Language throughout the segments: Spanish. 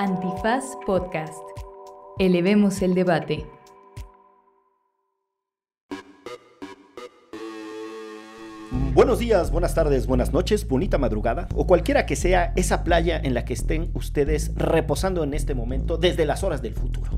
Antifaz Podcast. Elevemos el debate. Buenos días, buenas tardes, buenas noches, bonita madrugada o cualquiera que sea esa playa en la que estén ustedes reposando en este momento desde las horas del futuro.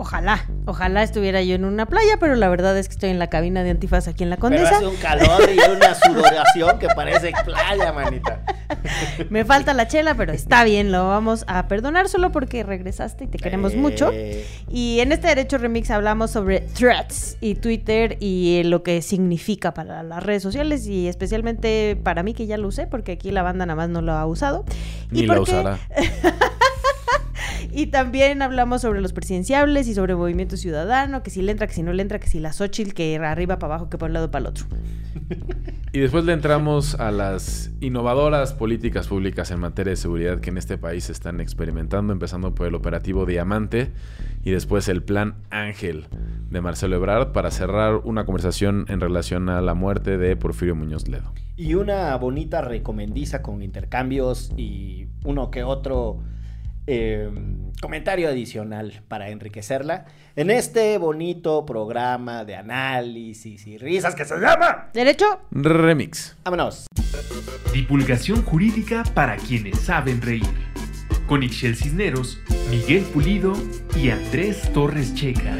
Ojalá, ojalá estuviera yo en una playa, pero la verdad es que estoy en la cabina de antifaz aquí en la Pero Condesa. hace un calor y una sudoración que parece playa, manita. Me falta la chela, pero está bien, lo vamos a perdonar solo porque regresaste y te queremos mucho. Eh, Y en este Derecho Remix hablamos sobre threats y Twitter y lo que significa para las redes sociales y especialmente para mí que ya lo usé porque aquí la banda nada más no lo ha usado. Ni Y la porque- usará. Y también hablamos sobre los presidenciables y sobre movimiento ciudadano, que si le entra, que si no le entra, que si la Xochitl, que arriba para abajo, que por un lado para el otro. Y después le entramos a las innovadoras políticas públicas en materia de seguridad que en este país se están experimentando, empezando por el operativo Diamante y después el plan Ángel de Marcelo Ebrard para cerrar una conversación en relación a la muerte de Porfirio Muñoz Ledo. y una bonita recomendiza con intercambios y uno que otro eh, comentario adicional para enriquecerla en este bonito programa de análisis y risas que se llama. ¿Derecho? Remix. Vámonos. Divulgación jurídica para quienes saben reír. Con Ixchel Cisneros, Miguel Pulido y Andrés Torres Checa.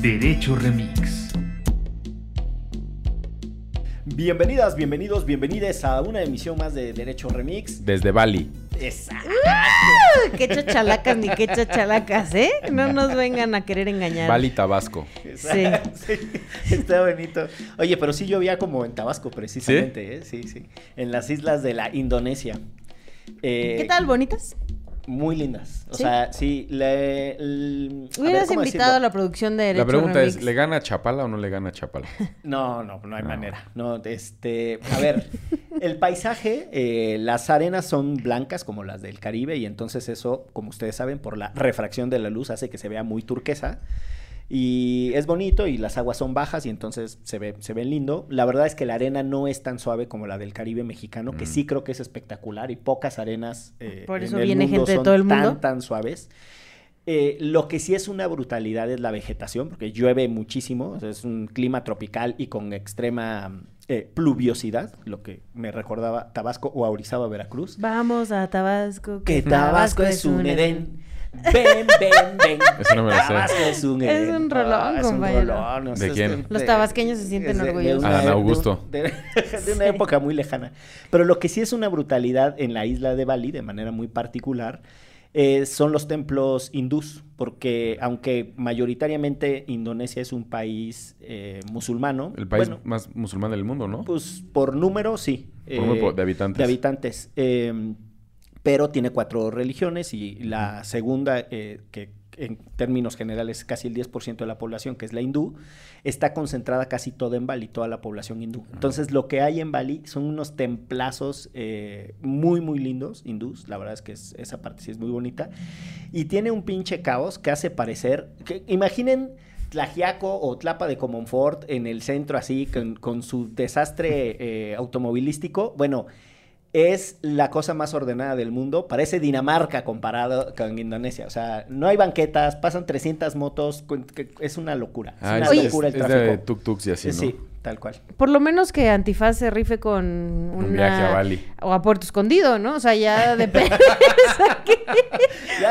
Derecho Remix. Bienvenidas, bienvenidos, bienvenides a una emisión más de Derecho Remix. Desde Bali. Exacto. Qué chachalacas ni qué chachalacas, ¿eh? No nos vengan a querer engañar. Bali, Tabasco. Sí. Sí, Está bonito. Oye, pero sí llovía como en Tabasco, precisamente, ¿eh? Sí, sí. En las islas de la Indonesia. Eh, ¿Qué tal, bonitas? Muy lindas. O ¿Sí? sea, sí. Le, ver, Hubieras ¿cómo invitado a la producción de Derecho La pregunta Remix. es, ¿le gana Chapala o no le gana Chapala? No, no, no hay No. manera. No, este, a ver, el paisaje, eh, las arenas son blancas como las del Caribe y entonces eso, como ustedes saben, por la refracción de la luz hace que se vea muy turquesa. Y es bonito y las aguas son bajas y entonces se ve, se ve lindo. La verdad es que la arena no es tan suave como la del Caribe mexicano, que Mm. sí creo que es espectacular y pocas arenas eh, Por en el viene mundo gente de son todo el tan, tan suaves. Eh, lo que sí es una brutalidad es la vegetación, porque llueve muchísimo, o sea, es un clima tropical y con extrema eh, pluviosidad, lo que me recordaba Tabasco o a Orizaba, Veracruz. Vamos a Tabasco. Que Tabasco es un Edén. Ven, ven, ven. Eso no me lo sé. Tabasco es un Es Edén. un rolón, Ah, es un compañero. rolón, o sea, ¿De quién? Los tabasqueños se sienten de orgullosos. una- Adán de un- Augusto. De, de una época muy lejana. Pero lo que sí es una brutalidad en la isla de Bali, de manera muy particular, eh, son los templos hindús, porque aunque mayoritariamente Indonesia es un país eh, musulmano, El país bueno, más musulmán del mundo, ¿no? pues por número sí. Por número de habitantes. De habitantes. eh, pero tiene cuatro religiones y la segunda, eh, que en términos generales es casi el 10% de la población, que es la hindú, está concentrada casi toda en Bali, toda la población hindú. Entonces lo que hay en Bali son unos templazos eh, muy, muy lindos, hindús, la verdad es que es- esa parte sí es muy bonita, y tiene un pinche caos que hace parecer, que, imaginen... Tlajiaco o Tlapa de Comonfort en el centro así, con, con su desastre eh, automovilístico. Bueno, es la cosa más ordenada del mundo. Parece Dinamarca comparado con Indonesia. O sea, no hay banquetas, pasan 300 motos. Es una locura. Es Ah, una es, locura el es de tuk-tuks y así, ¿no? Sí, tal cual. Por lo menos que Antifaz se rife con una... Un viaje a Bali. O a Puerto Escondido, ¿no? O sea, ya depende.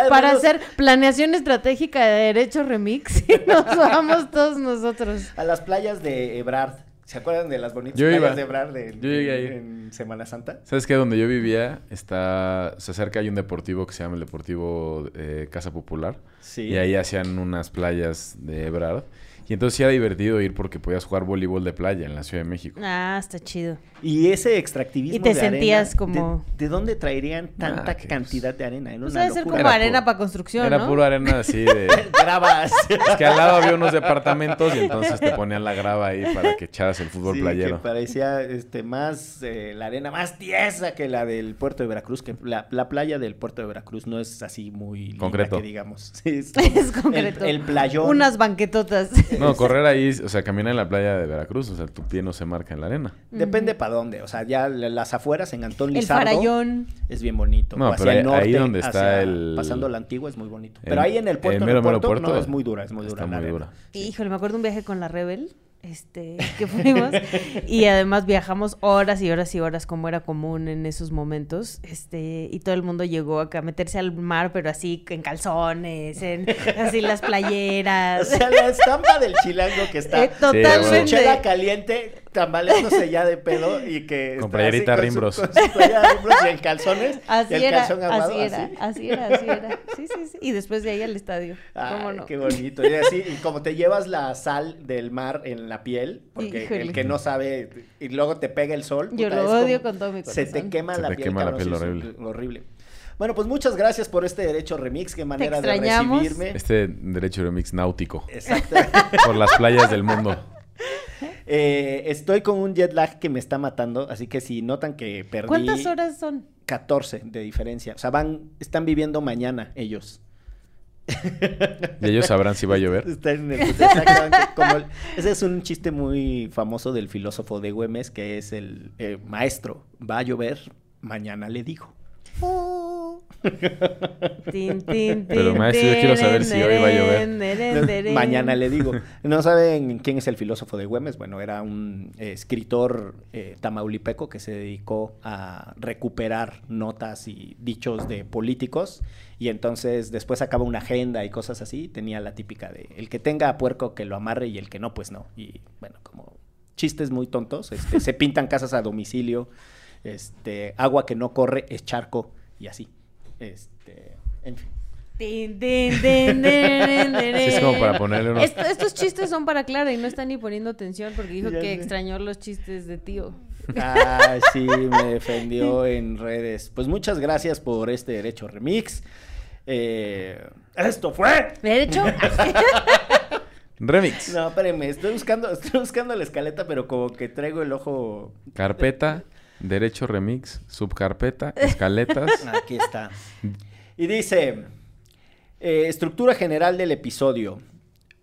Para menos hacer planeación estratégica de Derecho Remix y nos vamos todos nosotros. A las playas de Ebrard. ¿Se acuerdan de las bonitas Yo playas iba. de Yo llegué ahí. en Semana Santa? ¿Sabes qué? Donde yo vivía, está, se acerca hay un deportivo que se llama el Deportivo eh, Casa Popular. Sí. Y ahí hacían unas playas de Ebrard. Y entonces sí era divertido ir porque podías jugar voleibol de playa en la Ciudad de México. Ah, está chido. Y ese extractivismo Y te de arena, sentías ¿de- como- ¿De, dónde traerían tanta Ah, cantidad de arena? Era Pues una debe ser como Era arena puro- para construcción, Era ¿no? puro arena así de... Gravas. Es que al lado había unos departamentos y entonces te ponían la grava ahí para que echaras el fútbol Sí, playero. que parecía este, más eh, la arena más tiesa que la del puerto de Veracruz, que la, la playa del puerto de Veracruz no es así muy linda Concreto. que digamos. Sí, es, Es concreto. El, el playón. Unas banquetotas. No, correr ahí, o sea, caminar en la playa de Veracruz, o sea, tu pie no se marca en la arena. Depende para dónde. O sea, ya la- las afueras en Antón El Lizardo farallón. es bien bonito. No, O pero ahí- ahí donde está hacia- el- Pasando la antigua es muy bonito. el- Pero ahí en el puerto, el en mero, el mero puerto, no, es muy dura, es muy está dura. la muy arena. dura. Híjole, me acuerdo un viaje con la Rebel, este, que fuimos, y además viajamos horas y horas y horas, como era común en esos momentos, este, y todo el mundo llegó acá a meterse al mar, pero así en calzones, en así las O playeras. sea, la estampa del chilango que está Eh, totalmente. su chela caliente, tambaleándose ya de pedo y que Con playerita así Rimbros. Con su, con su playera Rimbros y en calzones. y Así el era, calzón aguado, así era, así. así era, así era. Sí, sí, sí. Y después de ahí al estadio. ¿Cómo Ay, no? qué bonito. Y así, y como te llevas la sal del mar en la piel, porque Híjole. el que no sabe, y luego te pega el sol. Yo puta, lo es odio como- con todo mi Se te corazón. quema Se la te piel. quema la piel horrible. horrible. Bueno, pues muchas gracias por este derecho remix. Qué manera de recibirme. Este derecho remix náutico Exacto. por las playas del mundo. Eh, estoy con un jet lag que me está matando, así que si notan que perdí ¿Cuántas horas son? 14 de diferencia. O sea, van, están viviendo mañana ellos. Y ellos sabrán si va a llover. Están en el- exactamente, como el- ese es un chiste muy famoso del filósofo de Güemes, que es el eh, maestro. Va a llover, mañana le digo. Tin, tin, Pero, yo quiero saber si hoy va a llover. Mañana le digo. ¿No saben quién es el filósofo de Güemes? Bueno, era un eh, escritor eh, tamaulipeco que se dedicó a recuperar notas y dichos de políticos y entonces después sacaba una agenda y cosas así. Tenía la típica de el que tenga a puerco que lo amarre y el que no, pues no. Y bueno, como chistes muy tontos. Este, se pintan casas a domicilio. Este, agua que no corre es charco y así. Este, en fin. Es como para ponerle unos- Esto- estos chistes son para Clara y no está ni poniendo atención porque dijo Ya que sé. extrañó los chistes de tío. Ah, sí, me defendió en redes. Pues muchas gracias por este derecho remix. Eh, esto fue. ¿De hecho? Remix. No, espérenme, estoy buscando, estoy buscando la escaleta, pero como que traigo el ojo. Carpeta, derecho remix, subcarpeta, escaletas. Aquí está. Y dice: eh, estructura general del episodio.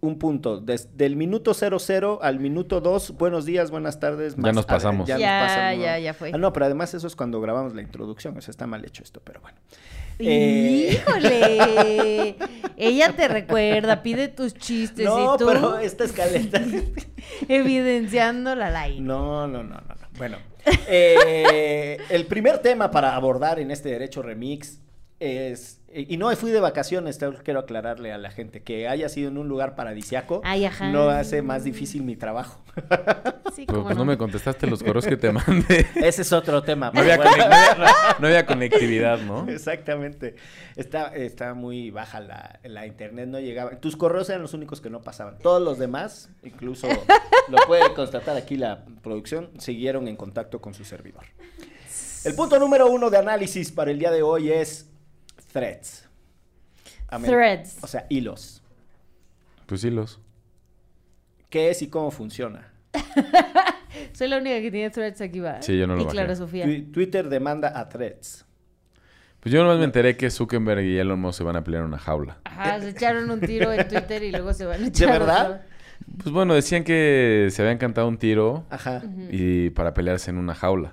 Un punto. Desde el minuto 00 al minuto 2, buenos días, buenas tardes. Ya nos ver, pasamos. Ya, nos pasamos. ya, ya fue. Ah, no, pero además eso es cuando grabamos la introducción. O sea, está mal hecho esto, pero bueno. Eh, ¡Híjole! Ella te recuerda, pide tus chistes No, y tú pero esta escaleta. evidenciándola al aire. No, no, no, no. no. Bueno, eh, el primer tema para abordar en este Derecho Remix es. Y no fui de vacaciones, quiero aclararle a la gente que haya sido en un lugar paradisiaco. Ay, ajá. No hace más difícil mi trabajo. Sí, Pero pues no me contestaste los correos que te mandé. Ese es otro tema. No había, pero bueno. conec- no había- no había conectividad, ¿no? Exactamente. Está, está muy baja la, la internet, no llegaba. Tus correos eran los únicos que no pasaban. Todos los demás, incluso lo puede constatar aquí la producción, siguieron en contacto con su servidor. El punto número uno de análisis para el día de hoy es threads. Amén. Threads. O sea, hilos. Pues hilos. ¿Qué es y cómo funciona? Soy la única que tiene threads aquí, ¿va? Sí, yo no lo Y Clara. Sofía. Twi- Twitter demanda a threads. Pues yo nomás me enteré que Zuckerberg y Elon Musk se van a pelear en una jaula. Ajá, se echaron un tiro en Twitter y luego se van a echar verdad? otro. Pues bueno, decían que se habían cantado un tiro Ajá. y para pelearse en una jaula.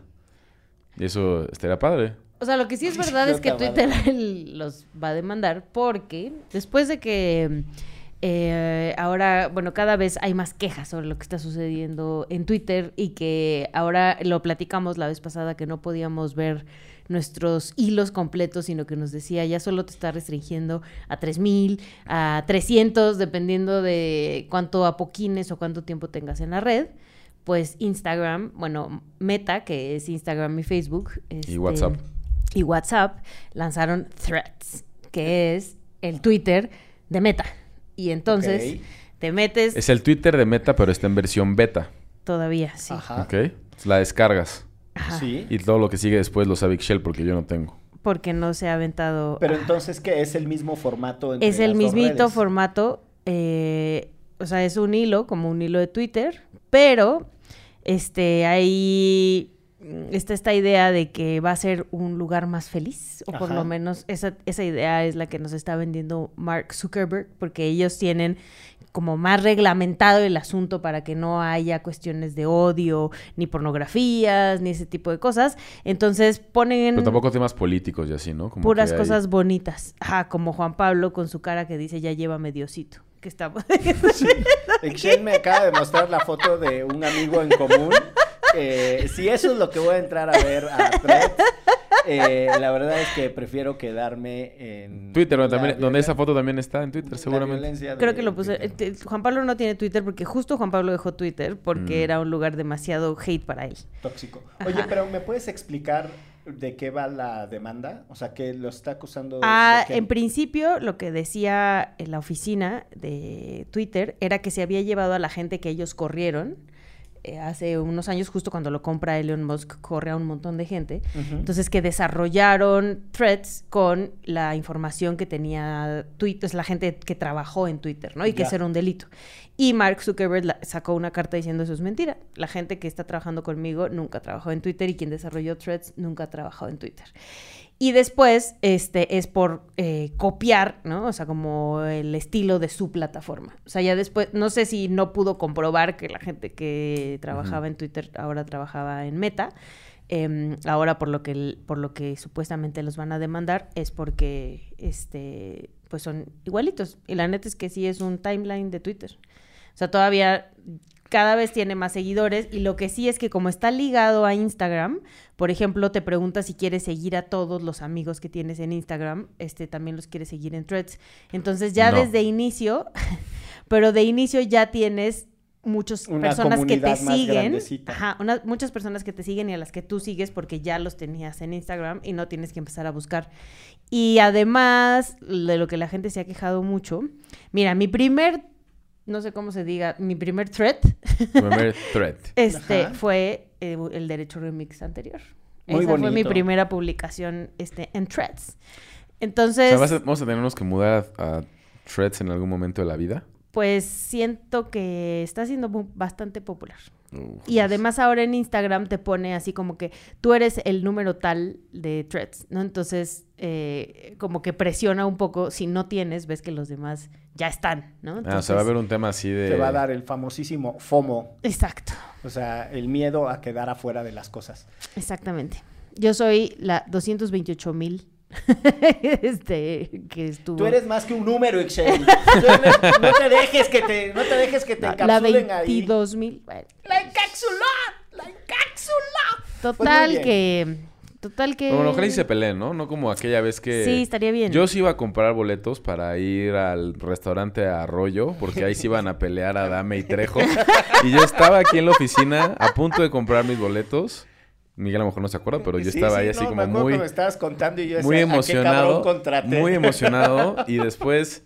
Y eso estaría padre. O sea, lo que sí es verdad es que Twitter los va a demandar porque después de que eh, ahora, bueno, cada vez hay más quejas sobre lo que está sucediendo en Twitter y que ahora lo platicamos la vez pasada que no podíamos ver nuestros hilos completos, sino que nos decía ya solo te está restringiendo a 3000, a 300, dependiendo de cuánto apoquines o cuánto tiempo tengas en la red. Pues Instagram, bueno, Meta, que es Instagram y Facebook. este, WhatsApp. Y WhatsApp lanzaron Threads, que es el Twitter de Meta. Y entonces te metes Es el Twitter de Meta, pero está en versión beta. todavía, sí. Ajá. ¿Ok? La descargas. Ajá. Sí. Y todo lo que sigue después lo sabe Excel porque yo no tengo. Porque no se ha aventado. Pero Ajá. entonces, ¿qué? ¿Es el mismo formato? entre es el las dos mismito redes? formato. eh, o sea, es un hilo, como un hilo de Twitter, pero este hay está esta idea de que va a ser un lugar más feliz, o por Ajá. lo menos esa, esa idea es la que nos está vendiendo Mark Zuckerberg, porque ellos tienen como más reglamentado el asunto para que no haya cuestiones de odio, ni pornografías, ni ese tipo de cosas. Entonces ponen Pero tampoco temas políticos y así, ¿no? Como puras que hay- cosas bonitas. Ajá, como Juan Pablo con su cara que dice ya llévame Diosito. Que está... Excel me acaba de mostrar la foto de un amigo en común. Eh, si eso es lo que voy a entrar a ver a Threads, eh, la verdad es que prefiero quedarme en Twitter, donde, también, esa foto también está en Twitter, seguramente. de Creo que lo puse. Twitter. eh, Juan Pablo no tiene Twitter porque justo Juan Pablo dejó Twitter porque Mm. era un lugar demasiado hate para él. Tóxico. Oye, Ajá. pero ¿me puedes explicar de qué va la demanda? O sea, que lo está acusando. Ah, de en principio lo que decía en la oficina de Twitter era que se había llevado a la gente que ellos corrieron eh, hace unos años, justo cuando lo compra Elon Musk, corre a un montón de gente. Entonces que desarrollaron threads con la información que tenía Twitter, es la gente que trabajó en Twitter, ¿no? Y que eso era un delito. Y Mark Zuckerberg la- sacó una carta diciendo eso es mentira. La gente que está trabajando conmigo nunca trabajó en Twitter y quien desarrolló threads nunca ha trabajado en Twitter. Y después, este, es por eh, copiar, ¿no? O sea, como el estilo de su plataforma. O sea, ya después, no sé si no pudo comprobar que la gente que trabajaba en Twitter ahora trabajaba en Meta. Em, ahora por lo que por lo que supuestamente los van a demandar es porque este pues son igualitos y la neta es que sí es un timeline de Twitter o sea todavía cada vez tiene más seguidores y lo que sí es que como está ligado a Instagram por ejemplo te pregunta si quieres seguir a todos los amigos que tienes en Instagram este también los quieres seguir en Threads entonces ya No. desde inicio pero de inicio ya tienes muchas Una personas que te siguen. Ajá, una- muchas personas que te siguen y a las que tú sigues porque ya los tenías en Instagram y no tienes que empezar a buscar. Y además de lo que la gente se ha quejado mucho, mira, mi primer, no sé cómo se diga, mi primer thread, Primer thread. este, Ajá. fue eh, el derecho remix anterior. Muy Esa fue mi primera publicación este, en threads. O Entonces, sea, ¿vas a- vamos a tenernos que mudar a, a threads en algún momento de la vida. pues siento que está siendo bastante popular. Y además ahora en Instagram te pone así como que tú eres el número tal de threads, ¿no? Entonces, eh, como que presiona un poco, si no tienes, ves que los demás ya están, ¿no? Ah, o Entonces, sea, va a haber un tema así de... Te va a dar el famosísimo FOMO, Exacto, o sea, el miedo a quedar afuera de las cosas. exactamente. Yo soy la 228 mil este, que estuvo... Tú eres más que un número, Excel. No te dejes que te, no te dejes que te la, la encapsulen ahí. 22 mil. bueno, La encapsuló, la encapsuló. total bien. que... Total que... Bueno, ojalá y se peleen, ¿no? No como aquella vez que... Sí, estaría bien. Yo sí iba a comprar boletos para ir al restaurante Arroyo, porque ahí sí iban a pelear a Dame y Trejo. Y yo estaba aquí en la oficina a punto de comprar mis boletos. Miguel a lo mejor no se acuerda, pero yo Sí, estaba sí, ahí así no, me como acuerdo muy, me estabas contando y yo muy decía, ¿a qué cabrón emocionado. contraté? Muy emocionado. Y después,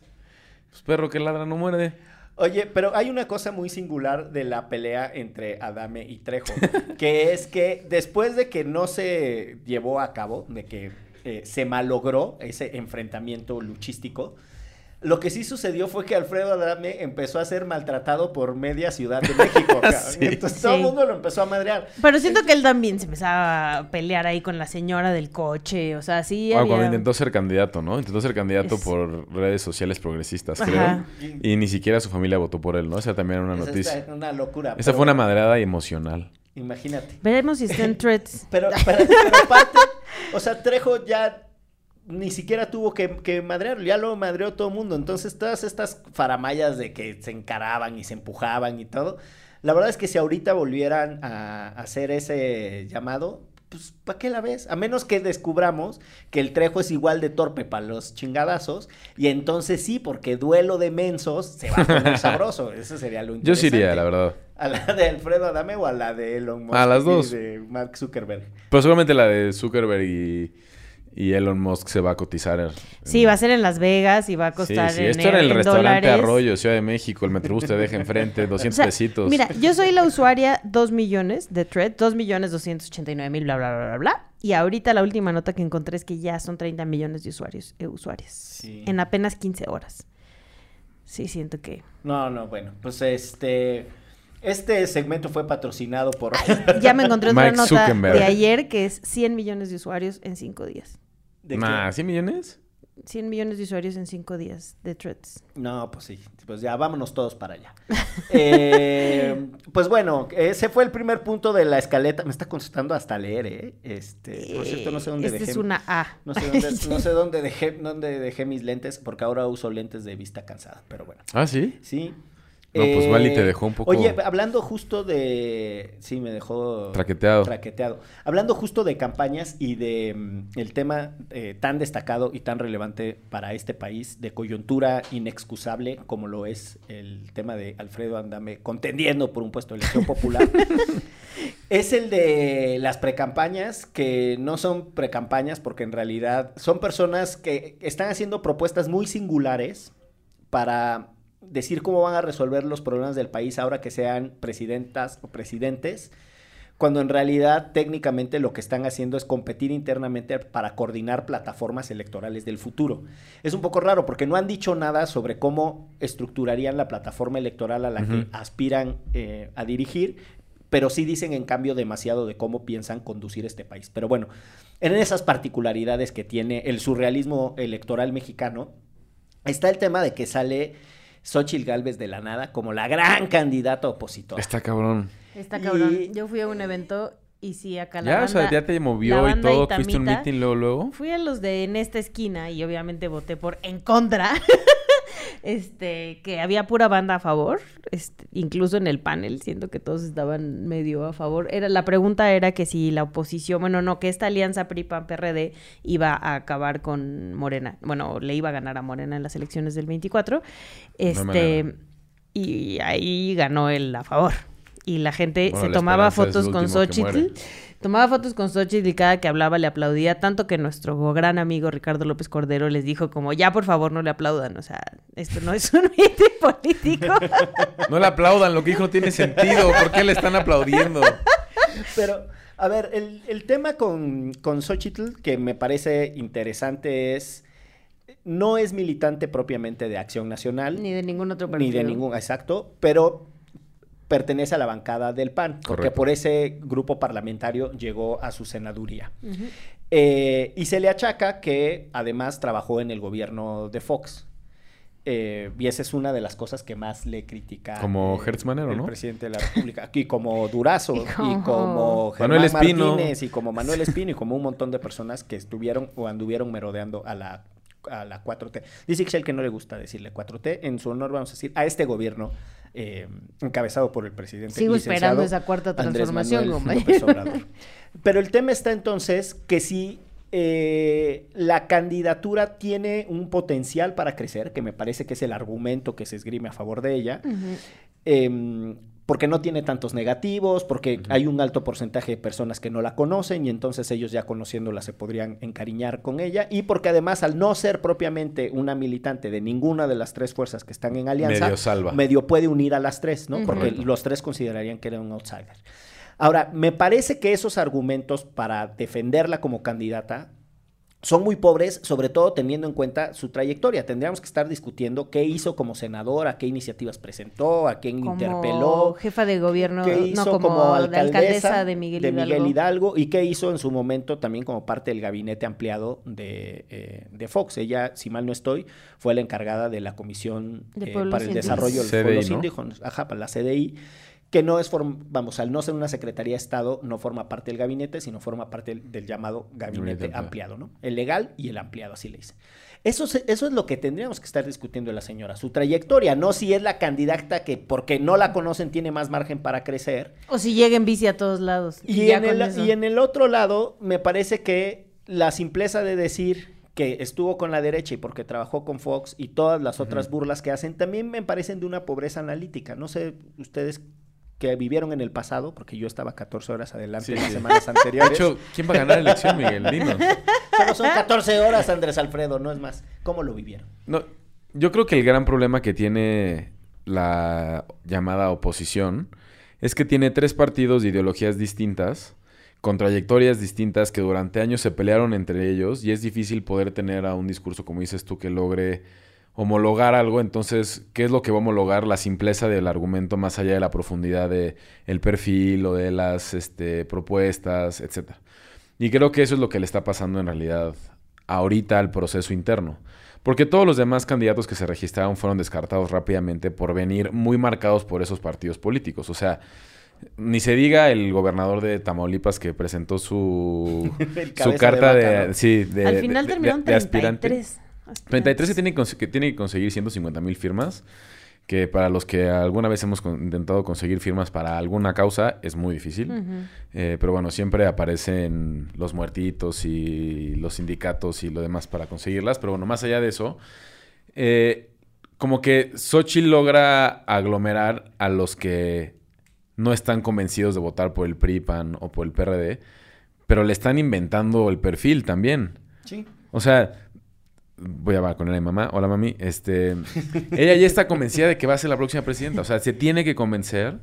pues perro que ladra no muerde. Oye, pero hay una cosa muy singular de la pelea entre Adame y Trejo, que es que después de que no se llevó a cabo, de que eh, se malogró ese enfrentamiento luchístico, lo que sí sucedió fue que Alfredo Adame empezó a ser maltratado por media Ciudad de México. Sí. Entonces todo el Sí. mundo lo empezó a madrear. Pero siento que él también se empezaba a pelear ahí con la señora del coche, o sea, sí Ah, había- cuando intentó ser candidato, ¿no? Intentó ser candidato Es- por redes sociales progresistas, Ajá. creo. Y ni siquiera su familia votó por él, ¿no? Esa también era una Esa noticia. está una locura. Esa pero fue una madreada emocional. Imagínate. Veremos si está en threads. Pero, pero, pero aparte, o sea, Trejo ya ni siquiera tuvo que, que madrearlo, ya lo madreó todo el mundo. Entonces, todas estas faramayas de que se encaraban y se empujaban y todo, la verdad es que si ahorita volvieran a hacer ese llamado, pues, ¿para qué la ves? A menos que descubramos que el Trejo es igual de torpe para los chingadazos, y entonces sí, porque duelo de mensos se va a poner sabroso. Eso sería lo Yo sí interesante. iría, la verdad. ¿A la de Alfredo Adame o a la de Elon Musk? A las y dos. De Mark Zuckerberg. Pero seguramente la de Zuckerberg y, y Elon Musk se va a cotizar. en- Sí, va a ser en Las Vegas y va a Sí, costar sí. en, Esto era el en restaurante dólares. Arroyo, Ciudad de México. El Metrobús te deja enfrente, 200 O sea, pesitos. Mira, yo soy la usuaria 2 millones de thread, 2 millones 289 mil, bla, bla, bla, bla, bla. Y ahorita la última nota que encontré es que ya son 30 millones de usuarios, eh, usuarias. Sí. En apenas 15 horas. Sí, siento que... No, no, bueno, pues este. Este segmento fue patrocinado por... Ya me encontré otra Mike nota Zuckerberg. de ayer que es 100 millones de usuarios en 5 días. ¿De qué? Nah, ¿100 millones? 100 millones de usuarios en 5 días de threads. No, pues sí, pues ya vámonos todos para allá. Eh, pues bueno, ese fue el primer punto de la escaleta. Me está costando hasta leer, ¿eh? Este, por cierto, no sé dónde Esta dejé. es una A. No sé dónde, no sé dónde dejé, dónde dejé mis lentes, porque ahora uso lentes de vista cansada, pero bueno. Ah, ¿sí? Sí. No, pues Eh, Vali te dejó un poco- Oye, hablando justo de. Sí, me dejó. Traqueteado. Traqueteado. Hablando justo de campañas y de mm, el tema eh, tan destacado y tan relevante para este país, de coyuntura inexcusable, como lo es el tema de Alfredo Andame contendiendo por un puesto de elección popular. Es el de las precampañas, que no son precampañas porque en realidad son personas que están haciendo propuestas muy singulares para decir cómo van a resolver los problemas del país ahora que sean presidentas o presidentes, cuando en realidad técnicamente lo que están haciendo es competir internamente para coordinar plataformas electorales del futuro. Es un poco raro porque no han dicho nada sobre cómo estructurarían la plataforma electoral a la que aspiran eh, a dirigir, pero sí dicen en cambio demasiado de cómo piensan conducir este país. Pero bueno, en esas particularidades que tiene el surrealismo electoral mexicano, está el tema de que sale Xochitl Galvez de la nada como la gran candidata opositora. Está cabrón. Está Y- cabrón. Yo fui a un evento y sí, acá la Ya, o sea, banda- ya te movió y banda todo. Fuiste a un meeting luego, luego. Fui a los de en esta esquina y obviamente voté por en contra. este, que había pura banda a favor, este, incluso en el panel, siento que todos estaban medio a favor. Era la pregunta era que si la oposición, bueno, no, que esta alianza PRI PAN PRD iba a acabar con Morena. Bueno, le iba a ganar a Morena en las elecciones del 24. Este, y ahí ganó el a favor. Y la gente Bueno, se la tomaba fotos con Xochitl. Tomaba fotos con Xochitl y cada que hablaba le aplaudía, tanto que nuestro gran amigo Ricardo López Cordero les dijo como, ya por favor no le aplaudan, o sea, esto no es un meeting político. No le aplaudan, lo que dijo no tiene sentido. ¿Por qué le están aplaudiendo? Pero, a ver, el, el tema con, con Xochitl que me parece interesante es, no es militante propiamente de Acción Nacional, Ni de ningún otro partido. ni de ningún, exacto, pero pertenece a la bancada del PAN, porque por ese grupo parlamentario llegó a su senaduría. Eh, y se le achaca que además trabajó en el gobierno de Fox. Eh, y esa es una de las cosas que más le critica Como Hertz Manero, el ¿no? presidente de la República. Y como Durazo, Y y como- Manuel Espino. Martínez, y como Manuel Espino, y como un montón de personas que estuvieron o anduvieron merodeando a la, a la 4T. Dice Ixchel que no le gusta decirle 4T. En su honor vamos a decir a este gobierno eh, encabezado por el presidente. Sigo esperando esa cuarta transformación. Pero el tema está entonces que si eh, la candidatura tiene un potencial para crecer, que me parece que es el argumento que se esgrime a favor de ella, Ujú. em, porque no tiene tantos negativos, porque hay un alto porcentaje de personas que no la conocen y entonces ellos ya conociéndola se podrían encariñar con ella, y porque además al no ser propiamente una militante de ninguna de las tres fuerzas que están en alianza, Medio salva. medio puede unir a las tres, ¿no? Porque Correcto. los tres considerarían que era un outsider. Ahora, me parece que esos argumentos para defenderla como candidata son muy pobres, sobre todo teniendo en cuenta su trayectoria. Tendríamos que estar discutiendo qué hizo como senadora, qué iniciativas presentó, a quién Como interpeló, jefa de gobierno, qué no como, como, de alcaldesa, alcaldesa de Miguel, Hidalgo. Hidalgo y qué hizo en su momento también como parte del gabinete ampliado de, eh, de Fox. Ella, si mal no estoy, fue la encargada de la Comisión De eh, para el. Desarrollo de los CDI, Pueblos ¿no? Indígenas, ajá, para la CDI, que no es, form- vamos, al no ser una Secretaría de Estado, no forma parte del gabinete, sino forma parte del, del llamado gabinete ampliado. ¿no? El legal y el ampliado, así le dice. Eso, se- eso es lo que tendríamos que estar discutiendo de la señora, su trayectoria, no si es la candidata que porque no la conocen tiene más margen para crecer. O si llega en bici a todos lados. En el, y en el otro lado, me parece que la simpleza de decir que estuvo con la derecha y porque trabajó con Fox y todas las otras burlas que hacen, también me parecen de una pobreza analítica. No sé ustedes que vivieron en el pasado, porque yo estaba 14 horas adelante Sí, en las sí. semanas De anteriores. hecho, ¿quién va a ganar la elección, Miguel? Dinos. Solo son 14 horas, Andrés Alfredo, no es más. ¿Cómo lo vivieron? No, yo creo que el gran problema que tiene la llamada oposición es que tiene tres partidos de ideologías distintas, con trayectorias distintas que durante años se pelearon entre ellos y es difícil poder tener a un discurso, como dices tú, que logre homologar algo, entonces, ¿qué es lo que va a homologar? La simpleza del argumento más allá de la profundidad de el perfil o de las este, propuestas, etcétera. Y creo que eso es lo que le está pasando en realidad ahorita al proceso interno. Porque todos los demás candidatos que se registraron fueron descartados rápidamente por venir muy marcados por esos partidos políticos. O sea, ni se diga el gobernador de Tamaulipas que presentó su, su carta de, sí, de, Al final de, terminaron de aspirante. 33. 33 que tiene, que tiene que conseguir 150 mil firmas, que para los que alguna vez hemos con- intentado conseguir firmas para alguna causa es muy difícil. Eh, pero bueno, siempre aparecen los muertitos y los sindicatos y lo demás para conseguirlas. Pero bueno, más allá de eso, eh, como que Xochitl logra aglomerar a los que no están convencidos de votar por el PRI, PAN o por el PRD, pero le están inventando el perfil también. Sí. O sea, voy a hablar con ella, mamá. Hola, mami. Este, ella ya está convencida de que va a ser la próxima presidenta. O sea, se tiene que convencer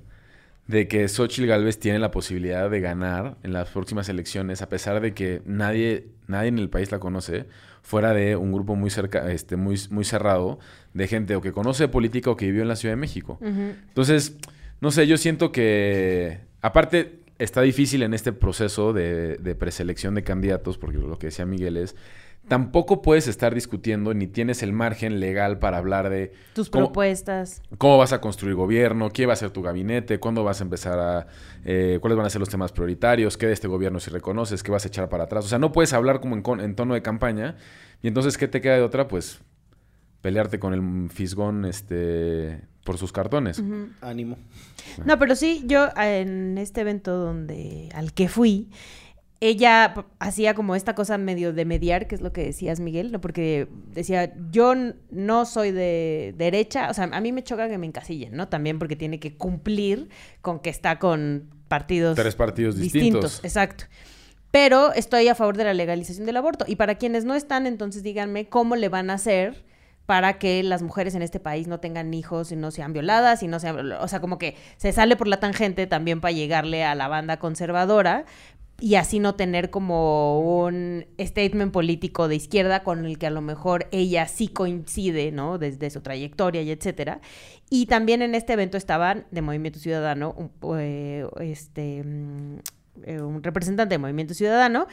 de que Xochitl Galvez tiene la posibilidad de ganar en las próximas elecciones, a pesar de que nadie, nadie en el país la conoce, fuera de un grupo muy cerca, este, muy, muy cerrado de gente o que conoce política o que vivió en la Ciudad de México. Entonces, no sé, yo siento que, aparte, está difícil en este proceso de, de preselección de candidatos, porque lo que decía Miguel es, tampoco puedes estar discutiendo ni tienes el margen legal para hablar de Tus cómo, propuestas. cómo vas a construir gobierno, qué va a ser tu gabinete, cuándo vas a empezar a... eh, cuáles van a ser los temas prioritarios, qué de este gobierno si reconoces, qué vas a echar para atrás. O sea, no puedes hablar como en, en tono de campaña. Y entonces, ¿qué te queda de otra? Pues pelearte con el fisgón este, por sus cartones. Ujú. Ánimo. No, pero sí, yo en este evento donde al que fui, ella hacía como esta cosa medio de mediar, que es lo que decías, Miguel, ¿no? Porque decía, yo no soy de derecha, o sea, a mí me choca que me encasillen, ¿no? También porque tiene que cumplir con que está con partidos Tres partidos distintos. Exacto. Pero estoy a favor de la legalización del aborto. Y para quienes no están, entonces díganme cómo le van a hacer para que las mujeres en este país no tengan hijos y no sean violadas y no sean... O sea, como que se sale por la tangente también para llegarle a la banda conservadora y así no tener como un statement político de izquierda con el que a lo mejor ella sí coincide, ¿no? Desde su trayectoria y etcétera. Y también en este evento estaban de Movimiento Ciudadano, un, eh, este, mm, eh, un representante de Movimiento Ciudadano,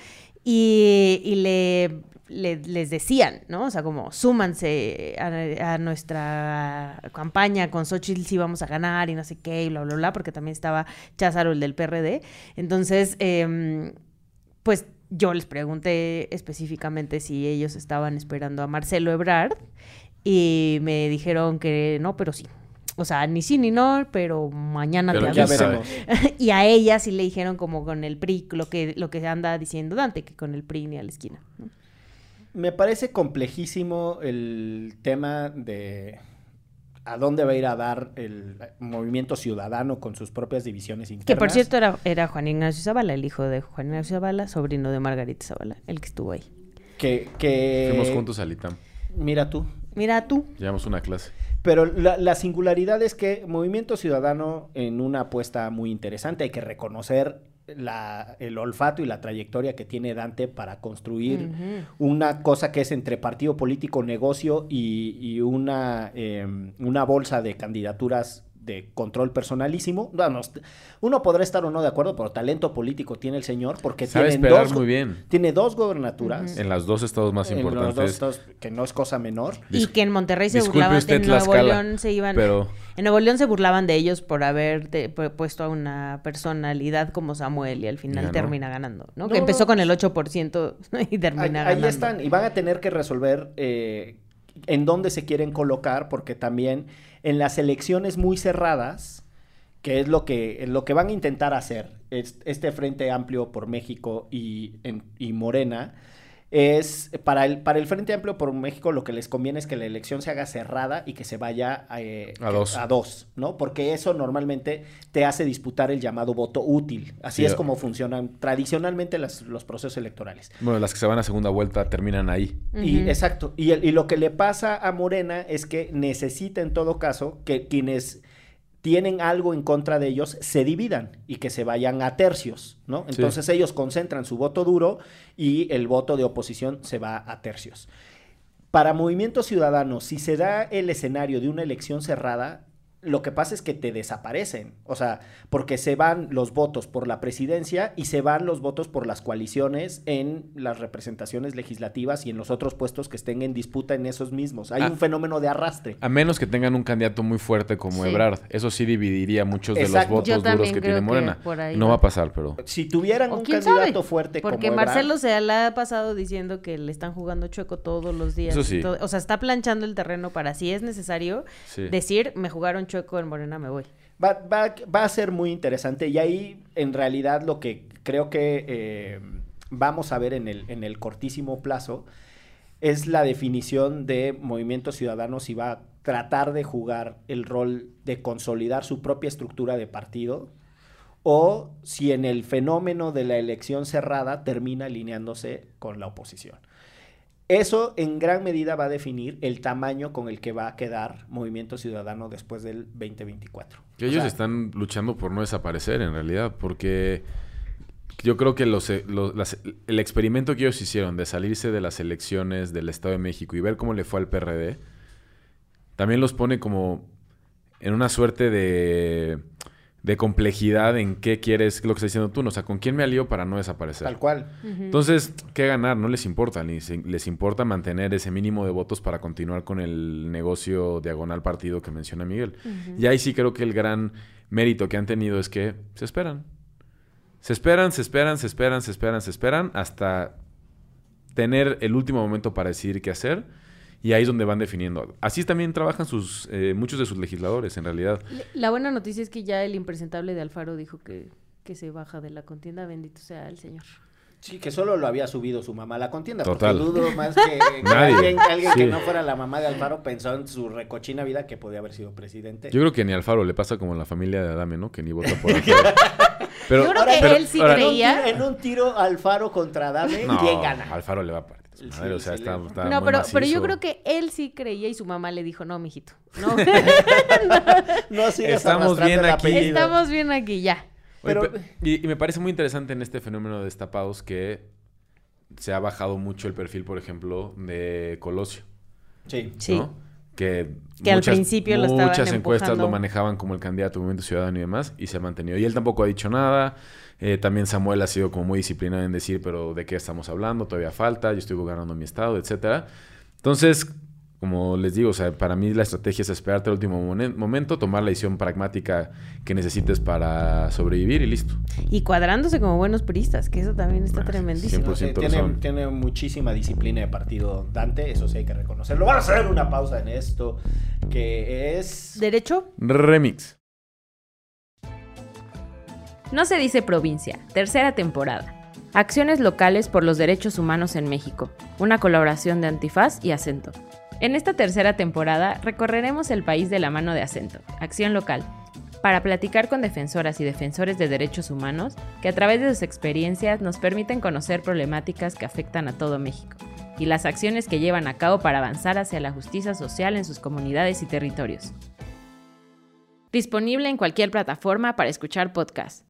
y, y le, le- les decían, ¿no? O sea, como súmanse a, nuestra campaña con Xochitl si vamos a ganar y no sé qué, y bla, bla, bla, porque también estaba Cházaro, el del PRD. Entonces, em, pues yo les pregunté específicamente si ellos estaban esperando a Marcelo Ebrard y me dijeron que no, pero sí. O sea, ni sí ni no, pero mañana Pero te veremos. y a ella sí le dijeron como con el PRI, lo que, lo que anda diciendo Dante, que con el PRI ni a la esquina. ¿no? Me parece complejísimo el tema de a dónde va a ir a dar el movimiento ciudadano con sus propias divisiones internas. Que por cierto era, era Juan Ignacio Zavala, el hijo de Juan Ignacio Zavala, sobrino de Margarita Zavala, el que estuvo ahí. que, que Fuimos juntos al ITAM. Mira tú. Mira tú. Llevamos una clase. Pero la, la singularidad es que Movimiento Ciudadano, en una apuesta muy interesante, hay que reconocer la- el olfato y la trayectoria que tiene Dante para construir una cosa que es entre partido político, negocio y, y una, eh, una bolsa de candidaturas de control personalísimo. Vamos, uno podrá estar o no de acuerdo, pero talento político tiene el señor porque Sabe tiene dos, muy bien. tiene dos gobernaturas. En los dos estados más en los dos importantes. estados, que no es cosa menor. Y Dis- que en Monterrey se burlaban, usted, en Nuevo Tlaxcala, León se iban... Pero En Nuevo León se burlaban de ellos por haber te- puesto a una personalidad como Samuel y al final termina ganando, ¿no? No, que empezó no. con el 8% y termina Ahí, ahí ganando. están, y van a tener que resolver eh, en dónde se quieren colocar, porque también en las elecciones muy cerradas, que es lo que, lo que van a intentar hacer, es- este Frente Amplio por México y, en- y Morena, es para el, para el Frente Amplio por México lo que les conviene es que la elección se haga cerrada y que se vaya eh, A dos. a dos, ¿no? Porque eso normalmente te hace disputar el llamado voto útil. Así Sí, es como funcionan tradicionalmente las- los procesos electorales. bueno, las que se van a segunda vuelta terminan ahí. Y exacto. Y, el- y lo que le pasa a Morena es que necesita en todo caso que quienes tienen algo en contra de ellos se dividan y que se vayan a tercios, ¿no? Sí. Entonces ellos concentran su voto duro y el voto de oposición se va a tercios. Para Movimiento Ciudadano, si se da el escenario de una elección cerrada, lo que pasa es que te desaparecen, o sea, porque se van los votos por la presidencia y se van los votos por las coaliciones en las representaciones legislativas y en los otros puestos que estén en disputa en esos mismos. Hay Ah. un fenómeno de arrastre. A menos que tengan un candidato muy fuerte como Sí. Ebrard. Eso sí dividiría muchos de los votos duros que tiene Morena. No va. a pasar, pero... Si tuvieran un candidato sabe, fuerte Porque como Ebrard, Marcelo se la ha pasado diciendo que le están jugando chueco todos los días. Eso sí. todo- o sea, está planchando el terreno para si es necesario Sí. decir, me jugaron chueco en Morena, me voy. Va a ser muy interesante y ahí en realidad lo que creo que eh, vamos a ver en el, en el cortísimo plazo es la definición de Movimiento Ciudadano si va a tratar de jugar el rol de consolidar su propia estructura de partido o si en el fenómeno de la elección cerrada termina alineándose con la oposición. Eso en gran medida va a definir el tamaño con el que va a quedar Movimiento Ciudadano después del 2024. Que O ellos sea, están luchando por no desaparecer en realidad, porque yo creo que los, eh, los- las- el experimento que ellos hicieron de salirse de las elecciones del Estado de México y ver cómo le fue al PRD, también los pone como en una suerte de, de complejidad en qué quieres, lo que estás diciendo tú, ¿no? o sea, con quién me alío para no desaparecer. Tal cual. Entonces, ¿qué ganar? No les importa, ni se- les importa mantener ese mínimo de votos para continuar con el negocio diagonal partido que menciona Miguel. Y ahí sí creo que el gran mérito que han tenido es que se esperan. Se esperan, se esperan, se esperan, se esperan, se esperan hasta tener el último momento para decidir qué hacer. Y ahí es donde van definiendo. Así también trabajan sus, eh, muchos de sus legisladores, en realidad. La buena noticia es que ya el impresentable de Alfaro dijo que, que se baja de la contienda, bendito sea el señor. Sí, que solo lo había subido su mamá a la contienda. Total. Porque dudo más que, alguien, que no fuera la mamá de Alfaro pensó en su recochina vida que podía haber sido presidente. Yo creo que ni Alfaro le pasa como a la familia de Adame, ¿no? Que ni vota por Alfaro. Pero, Yo creo que pero- él sí ahora- en, un creía- tiro, en un tiro Alfaro contra Dame, No, ¿quién gana? Alfaro le va a Sí, madre, o sea, sí está, le- está no, muy pero, pero yo creo que él sí creía y su mamá le dijo, no, mijito. No, No sigas Estamos bien aquí. apellido. estamos bien aquí ya. Oye, pero- pe- y, y me parece muy interesante en este fenómeno de destapados que se ha bajado mucho el perfil, por ejemplo, de Colosio. Sí. Sí. Que, Que al principio lo estaban muchas encuestas empujando. lo manejaban como el candidato Movimiento Ciudadano y demás, y se ha mantenido. Y él tampoco ha dicho nada. Eh, también Samuel ha sido como muy disciplinado en decir, pero ¿de qué estamos hablando? Todavía falta, yo estoy gobernando mi estado, etcétera. Entonces, como les digo, o sea, para mí la estrategia es esperarte al último momen- momento, tomar la decisión pragmática que necesites para sobrevivir y listo. Y cuadrándose como buenos puristas, que eso también está Ah, tremendísimo. 100%. Sí, razón. tiene, tiene muchísima disciplina de partido Dante, eso sí hay que reconocerlo. Vamos a hacer una pausa en esto, que es... ¿Derecho? Remix. No se dice provincia, tercera temporada. Acciones locales por los derechos humanos en México, una colaboración de Antifaz y Acento. En esta tercera temporada recorreremos el país de la mano de Acento, Acción Local, para platicar con defensoras y defensores de derechos humanos que a través de sus experiencias nos permiten conocer problemáticas que afectan a todo México y las acciones que llevan a cabo para avanzar hacia la justicia social en sus comunidades y territorios. Disponible en cualquier plataforma para escuchar podcasts.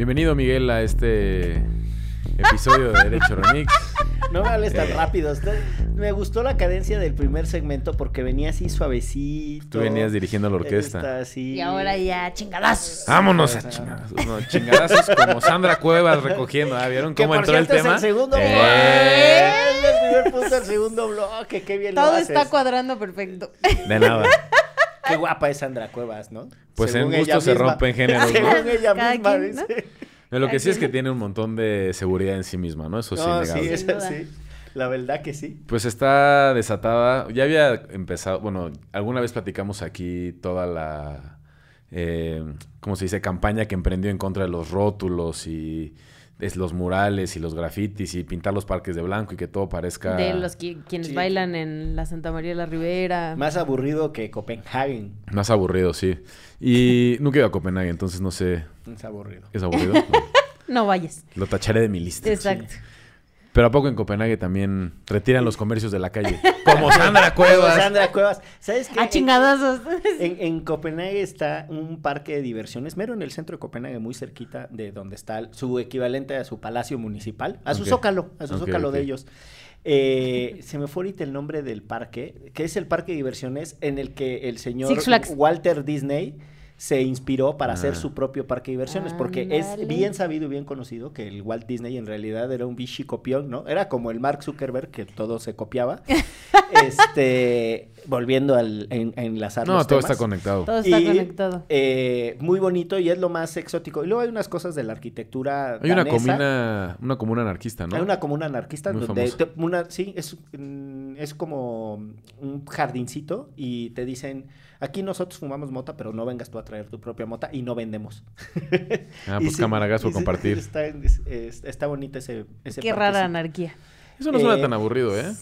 Bienvenido, Miguel, a este episodio de Derecho Remix. No me hables tan Eh. rápido. Me gustó la cadencia del primer segmento porque venía así suavecito. Tú venías dirigiendo la orquesta. Así. Y ahora ya chingadazos. Vámonos a chingadazos. No, chingadazos como Sandra Cuevas recogiendo. ¿ah? ¿Vieron cómo entró el tema? es el segundo ¡Eh! bloque. El primer punto del segundo bloque. Qué bien Todo lo está cuadrando perfecto. De nada. Qué guapa es Sandra Cuevas, ¿no? Pues Según en gusto se rompen géneros, ¿no? Según ella Cada misma quien, ¿no? dice. No, Lo que sí es que tiene un montón de seguridad en sí misma, ¿no? Eso sí, No, innegable. sí, Sin eso duda. sí. La verdad que sí. Pues está desatada. Ya había empezado, bueno, alguna vez platicamos aquí toda la, eh, ¿cómo se dice? Campaña que emprendió en contra de los rótulos y es los murales y los grafitis y pintar los parques de blanco y que todo parezca... De los que, quienes Sí. bailan en la Santa María de la Ribera. Más aburrido que Copenhagen. Más aburrido, sí. Y nunca he ido a Copenhague, entonces no sé. Es aburrido. ¿Es aburrido? No. No vayas. Lo tacharé de mi lista. Exacto. Pero ¿a poco en Copenhague también retiran los comercios de la calle? Como Sandra Cuevas. Sandra Cuevas. ¿Sabes qué? A chingadazos. En, en Copenhague está un parque de diversiones, mero en el centro de Copenhague, muy cerquita de donde está su equivalente a su palacio municipal, a su zócalo, a su zócalo de ellos. Eh, se me fue ahorita el nombre del parque, que es el parque de diversiones en el que el señor. Walter Disney se inspiró para Ah. hacer su propio parque de diversiones, porque es bien sabido y bien conocido que el Walt Disney en realidad era un bichi copión, ¿no? Era como el Mark Zuckerberg que todo se copiaba. este, volviendo al en, enlazar No, los todo temas. está conectado. Todo está Y, conectado. eh, muy bonito y es lo más exótico. Y luego hay unas cosas de la arquitectura Hay una comuna, una comuna anarquista, ¿no? Hay una comuna anarquista Muy donde te- una, sí, es, mm, es como un jardincito y te dicen, aquí nosotros fumamos mota, pero no vengas tú a traer tu propia mota y no vendemos. Ah, pues sí, cámara, compartir. Está, es- es- está bonito ese, ese Qué rara anarquía. Eso no suena Eh, tan aburrido, ¿eh?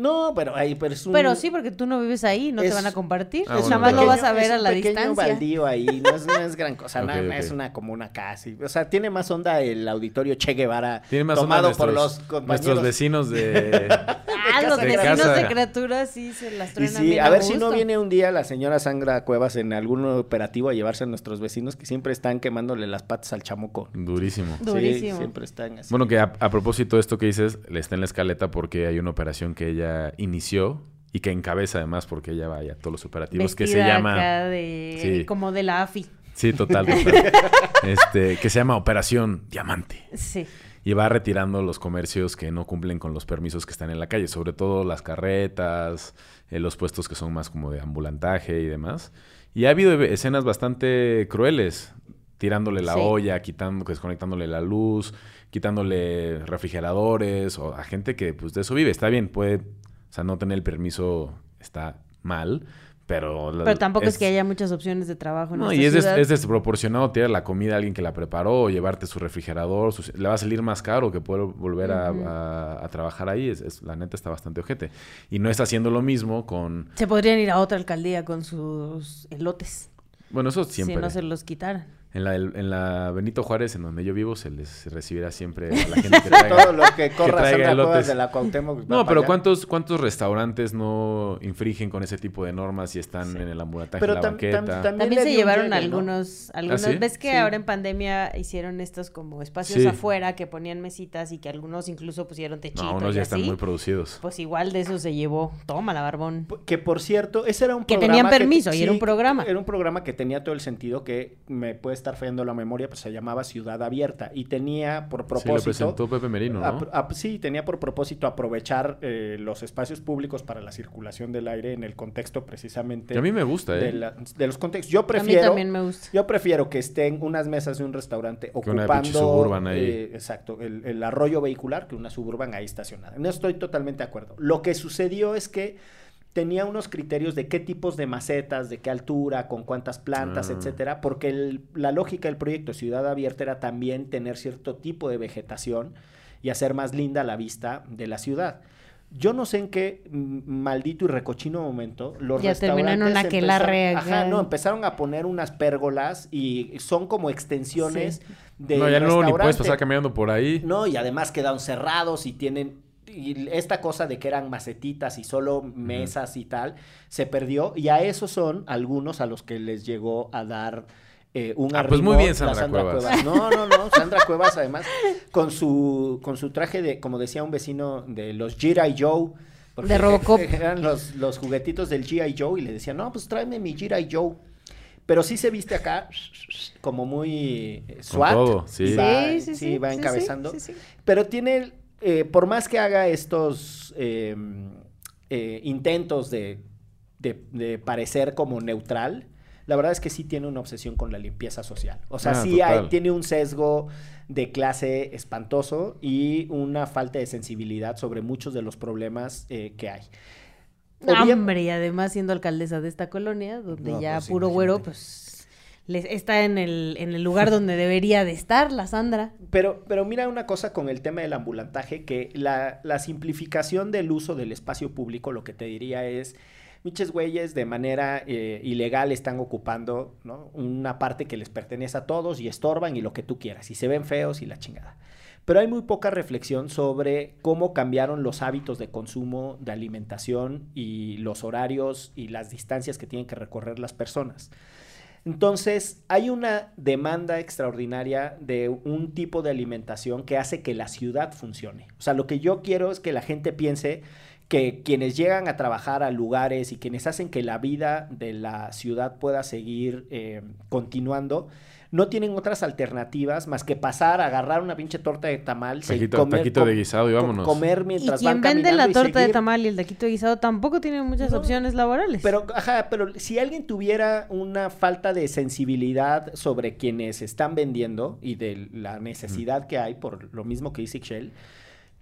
No, pero, ahí, pero es un... Pero sí, porque tú no vives ahí, no te es- van a compartir. Ah, bueno, nada más pero- lo vas a ver es a un la pequeño distancia. baldío ahí, no es, no es gran cosa, no, es una comuna casi. O sea, tiene más onda el auditorio Che Guevara Tiene más tomado onda por nuestros, los compañeros. nuestros vecinos de... Ah, los de vecinos casa. de criaturas sí se las Y sí, bien a ver si no viene un día la señora Sangra Cuevas en algún operativo a llevarse a nuestros vecinos que siempre están quemándole las patas al chamuco. Durísimo. Sí, Durísimo. siempre están así. Bueno, que a, a propósito de esto que dices, le está en la escaleta porque hay una operación que ella inició y que encabeza además porque ella vaya a todos los operativos que se llama... acá de... Sí. como de la AFI. Sí, total, total. este, que se llama Operación Diamante. Sí. Y va retirando los comercios que no cumplen con los permisos que están en la calle, sobre todo las carretas, eh, los puestos que son más como de ambulantaje y demás. Y ha habido escenas bastante crueles, tirándole la Sí. olla, quitando, desconectándole la luz, quitándole refrigeradores, o a gente que pues de eso vive. Está bien, puede, o sea, no tener el permiso está mal, pero... Pero tampoco es, que haya muchas opciones de trabajo en no, y es, des- ciudad. es desproporcionado tirar la comida a alguien que la preparó o llevarte su refrigerador. le va a salir más caro que poder volver a- Ujú. a, a trabajar ahí. Es, es- la neta está bastante ojete. Y no está haciendo lo mismo con... Se podrían ir a otra alcaldía con sus elotes. Bueno, eso siempre. Si no se los quitaran. En, la, en la Benito Juárez, en donde yo vivo, se les recibirá siempre a la gente que traiga... Todo lo que corra. Cuevas de la Cuauhtémoc. No, pero allá. ¿cuántos, ¿cuántos restaurantes no infringen con ese tipo de normas y están Sí. en el ambulataje, Pero la tam- banqueta? tam- tam- También se llevaron llegue, ¿no? algunos, algunos. sí? ¿Ves que Sí. ahora en pandemia hicieron estos como espacios Sí. afuera que ponían mesitas y que algunos incluso pusieron techito no, unos y ya están así? muy producidos. Pues igual de eso se llevó. Toma la barbón. Que por cierto, ese era un Que programa. tenían permiso y era un programa. Era un programa que tenía todo el sentido que me puede estar fallando la memoria, pues se llamaba Ciudad Abierta y tenía por Sí, lo propósito. presentó Pepe Merino, ¿no? sí, tenía por propósito aprovechar eh, los espacios públicos para la circulación del aire en el contexto precisamente Que a mí me gusta, ¿eh? de, la- de los contextos. Yo A mí prefiero. también me gusta. Yo prefiero que estén unas mesas de un restaurante Que una ocupando Suburban ahí. eh, exacto, el, el arroyo vehicular que una suburban ahí estacionada. No estoy totalmente de acuerdo. Lo que sucedió es que tenía unos criterios de qué tipos de macetas, de qué altura, con cuántas plantas, Ah. etcétera, porque el- la lógica del proyecto Ciudad Abierta era también tener cierto tipo de vegetación y hacer más linda la vista de la ciudad. Yo no sé en qué mm, maldito y recochino momento los Ya terminó en restaurantes una aquelarre empezaron- Ajá, acá. no, empezaron a poner unas pérgolas y son como extensiones de no, ya no, ni puedes pasar caminando por ahí. No, y además quedaron cerrados y tienen y esta cosa de que eran macetitas y solo mesas y tal se perdió y a esos son algunos a los que les llegó a dar eh, un Ah, pues muy bien, la Sandra Cuevas. No, no, no, Sandra Cuevas además con su con su traje de como decía un vecino de los G.I. Joe De Robocop. eran los, los juguetitos del G.I. Joe y le decía, no, pues tráeme mi G.I. Joe. Pero sí se viste acá como muy eh, SWAT. todo, sí. va- Sí, sí, sí, va encabezando. sí, sí. Pero tiene, eh, por más que haga estos eh, eh, intentos de, de- de parecer como neutral, la verdad es que sí tiene una obsesión con la limpieza social. O sea, Ah, sí hay- tiene un sesgo de clase espantoso y una falta de sensibilidad sobre muchos de los problemas eh, que hay. Obvia- Hombre, y además siendo alcaldesa de esta colonia, donde No, ya pues, puro güero, pues está en el, en el lugar donde debería de estar la Sandra. Pero, pero mira una cosa con el tema del ambulantaje, que la, la simplificación del uso del espacio público, lo que te diría es, muchos güeyes de manera eh, ilegal están ocupando ¿no? una parte que les pertenece a todos y estorban y lo que tú quieras, y se ven feos y la chingada. pero hay muy poca reflexión sobre cómo cambiaron los hábitos de consumo, de alimentación y los horarios y las distancias que tienen que recorrer las personas. Entonces, hay una demanda extraordinaria de un tipo de alimentación que hace que la ciudad funcione. O sea, lo que yo quiero es que la gente piense que quienes llegan a trabajar a lugares y quienes hacen que la vida de la ciudad pueda seguir eh, continuando, no tienen otras alternativas más que pasar, agarrar una pinche torta de tamal, se- Taquito, comer, taquito de guisado y vámonos. comer Y mientras quien van vende la y torta de tamal y el taquito de guisado tampoco tiene muchas No. opciones laborales. Pero, ajá, pero si alguien tuviera una falta de sensibilidad sobre quienes están vendiendo y de la necesidad que hay, por lo mismo que dice Ixchel,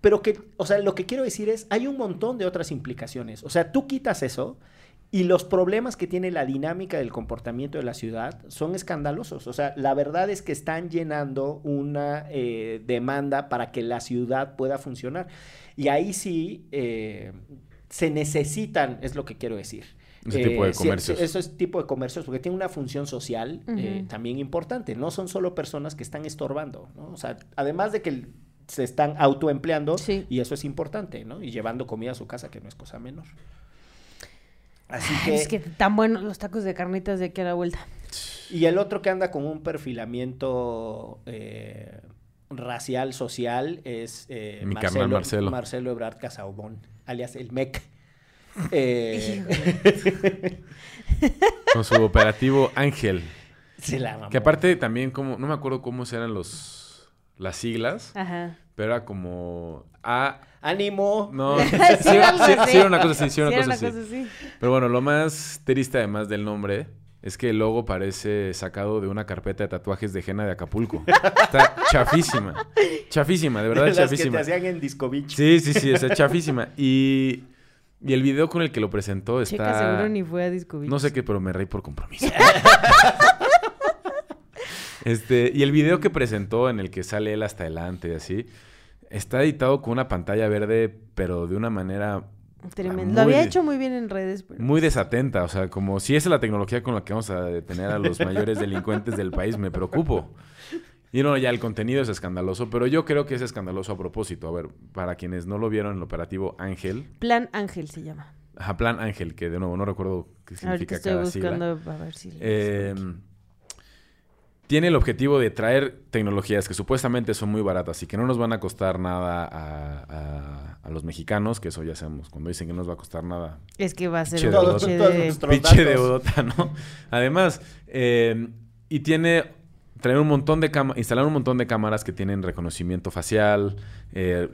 pero que, o sea, lo que quiero decir es, hay un montón de otras implicaciones. O sea, tú quitas eso y los problemas que tiene la dinámica del comportamiento de la ciudad son escandalosos. O sea, la verdad es que están llenando una eh, demanda para que la ciudad pueda funcionar. Y ahí sí eh, se necesitan, es lo que quiero decir. Ese tipo de sí, comercios. sí, eso es tipo de comercios porque tiene una función social eh, también importante. No son solo personas que están estorbando, ¿no? O sea, además de que se están autoempleando Sí. y eso es importante, ¿no? Y llevando comida a su casa, que no es cosa menor. Así Ay, que, Es que tan buenos los tacos de carnitas de aquí a la vuelta. y el otro que anda con un perfilamiento eh, racial, social, es eh, Mi carnal Marcelo. Marcelo Ebrard Casaubón, alias el MEC. Eh, Con su operativo Ángel. se la mamó. Que aparte también como, no me acuerdo cómo eran los las siglas, Ajá. pero era como A ¡Ánimo! no, Sí, sí, algo sí, así. sí era una cosa así, sí era Sí, una era cosa una así. cosa así. Pero bueno, lo más triste además del nombre es que el logo parece sacado de una carpeta de tatuajes de Jena de Acapulco. Está chafísima. Chafísima, de verdad Las que chafísima. te hacían en Disco Beach. Sí, sí, sí, está chafísima. Y, y el video con el que lo presentó está... Checa seguro ni fue a Disco Beach. No sé qué, pero me reí por compromiso. este, y el video que presentó en el que sale él hasta adelante y así, está editado con una pantalla verde, pero de una manera Tremendo. muy Lo había hecho muy bien en redes, pero... muy desatenta. O sea, como si esa es la tecnología con la que vamos a detener a los mayores delincuentes del país, me preocupo. Y no, ya el contenido es escandaloso, pero yo creo que es escandaloso a propósito. A ver, para quienes no lo vieron, el operativo Ángel, Plan Ángel se llama. ajá, Plan Ángel, que de nuevo no recuerdo qué Ahorita significa estoy cada sigla. buscando a ver si... Eh, tiene el objetivo de traer tecnologías que supuestamente son muy baratas y que no nos van a costar nada a, a- a los mexicanos, que eso ya sabemos, cuando dicen que no nos va a costar nada, Es que va a ser un deudota. pinche de... deudota, ¿no? Además, eh, y tiene traer un montón de cámaras, instalar un montón de cámaras que tienen reconocimiento facial, eh,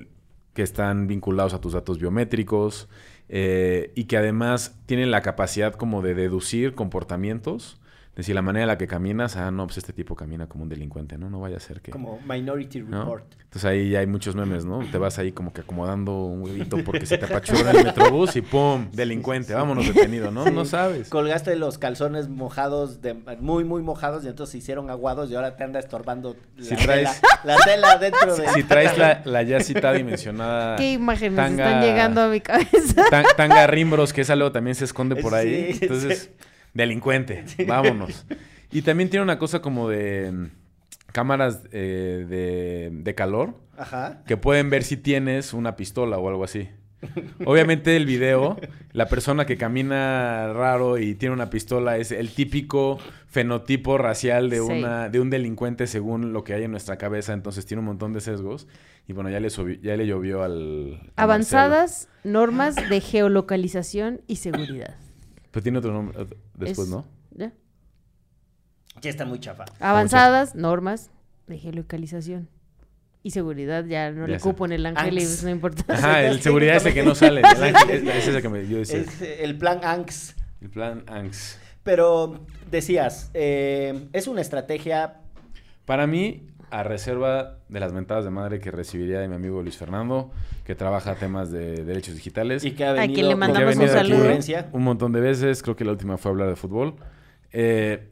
que están vinculados a tus datos biométricos eh, y que además tienen la capacidad como de deducir comportamientos. Decir, la manera en la que caminas, ah, no, pues este tipo camina como un delincuente, ¿no? No vaya a ser que... Como Minority ¿no? Report. Entonces ahí ya hay muchos memes, ¿no? Te vas ahí como que acomodando un huevito porque se te apachurra el metrobús y ¡pum! Delincuente, vámonos detenido, ¿no? No sabes. Colgaste los calzones mojados, de, muy, muy mojados, y entonces se hicieron aguados y ahora te anda estorbando la, Si traes- tela, la tela dentro de... Si traes la, la ya citada y mencionada ¿Qué imágenes tanga- están llegando a mi cabeza? tan- tanga rimbros, que esa luego también se esconde por ahí. Sí, Sí. delincuente, vámonos. Y también tiene una cosa como de mm, cámaras eh, de, de calor Ajá. que pueden ver si tienes una pistola o algo así. Obviamente el video, la persona que camina raro y tiene una pistola es el típico fenotipo racial de, Sí. una, de un delincuente según lo que hay en nuestra cabeza, entonces tiene un montón de sesgos. Y bueno, ya le, ya le llovió al... Avanzadas normas de geolocalización y seguridad. Pero tiene otro nombre otro- después, Es- ¿no? ¿Ya? Ya está muy chafa. Avanzadas normas de geolocalización y seguridad. Ya no Ya le sé. cupo en el ángel Anx. pues no importa. Ajá, el seguridad ese que no sale. El ángel, es- ese es el que me, yo decía. Es eh, el plan ANX. El plan ANX. Pero decías, eh, es una estrategia... Para mí, a reserva de las mentadas de madre que recibiría de mi amigo Luis Fernando, que trabaja temas de derechos digitales. Y que ha A quien venido le mandamos un saludo. un montón de veces. Creo que la última fue hablar de fútbol. Eh,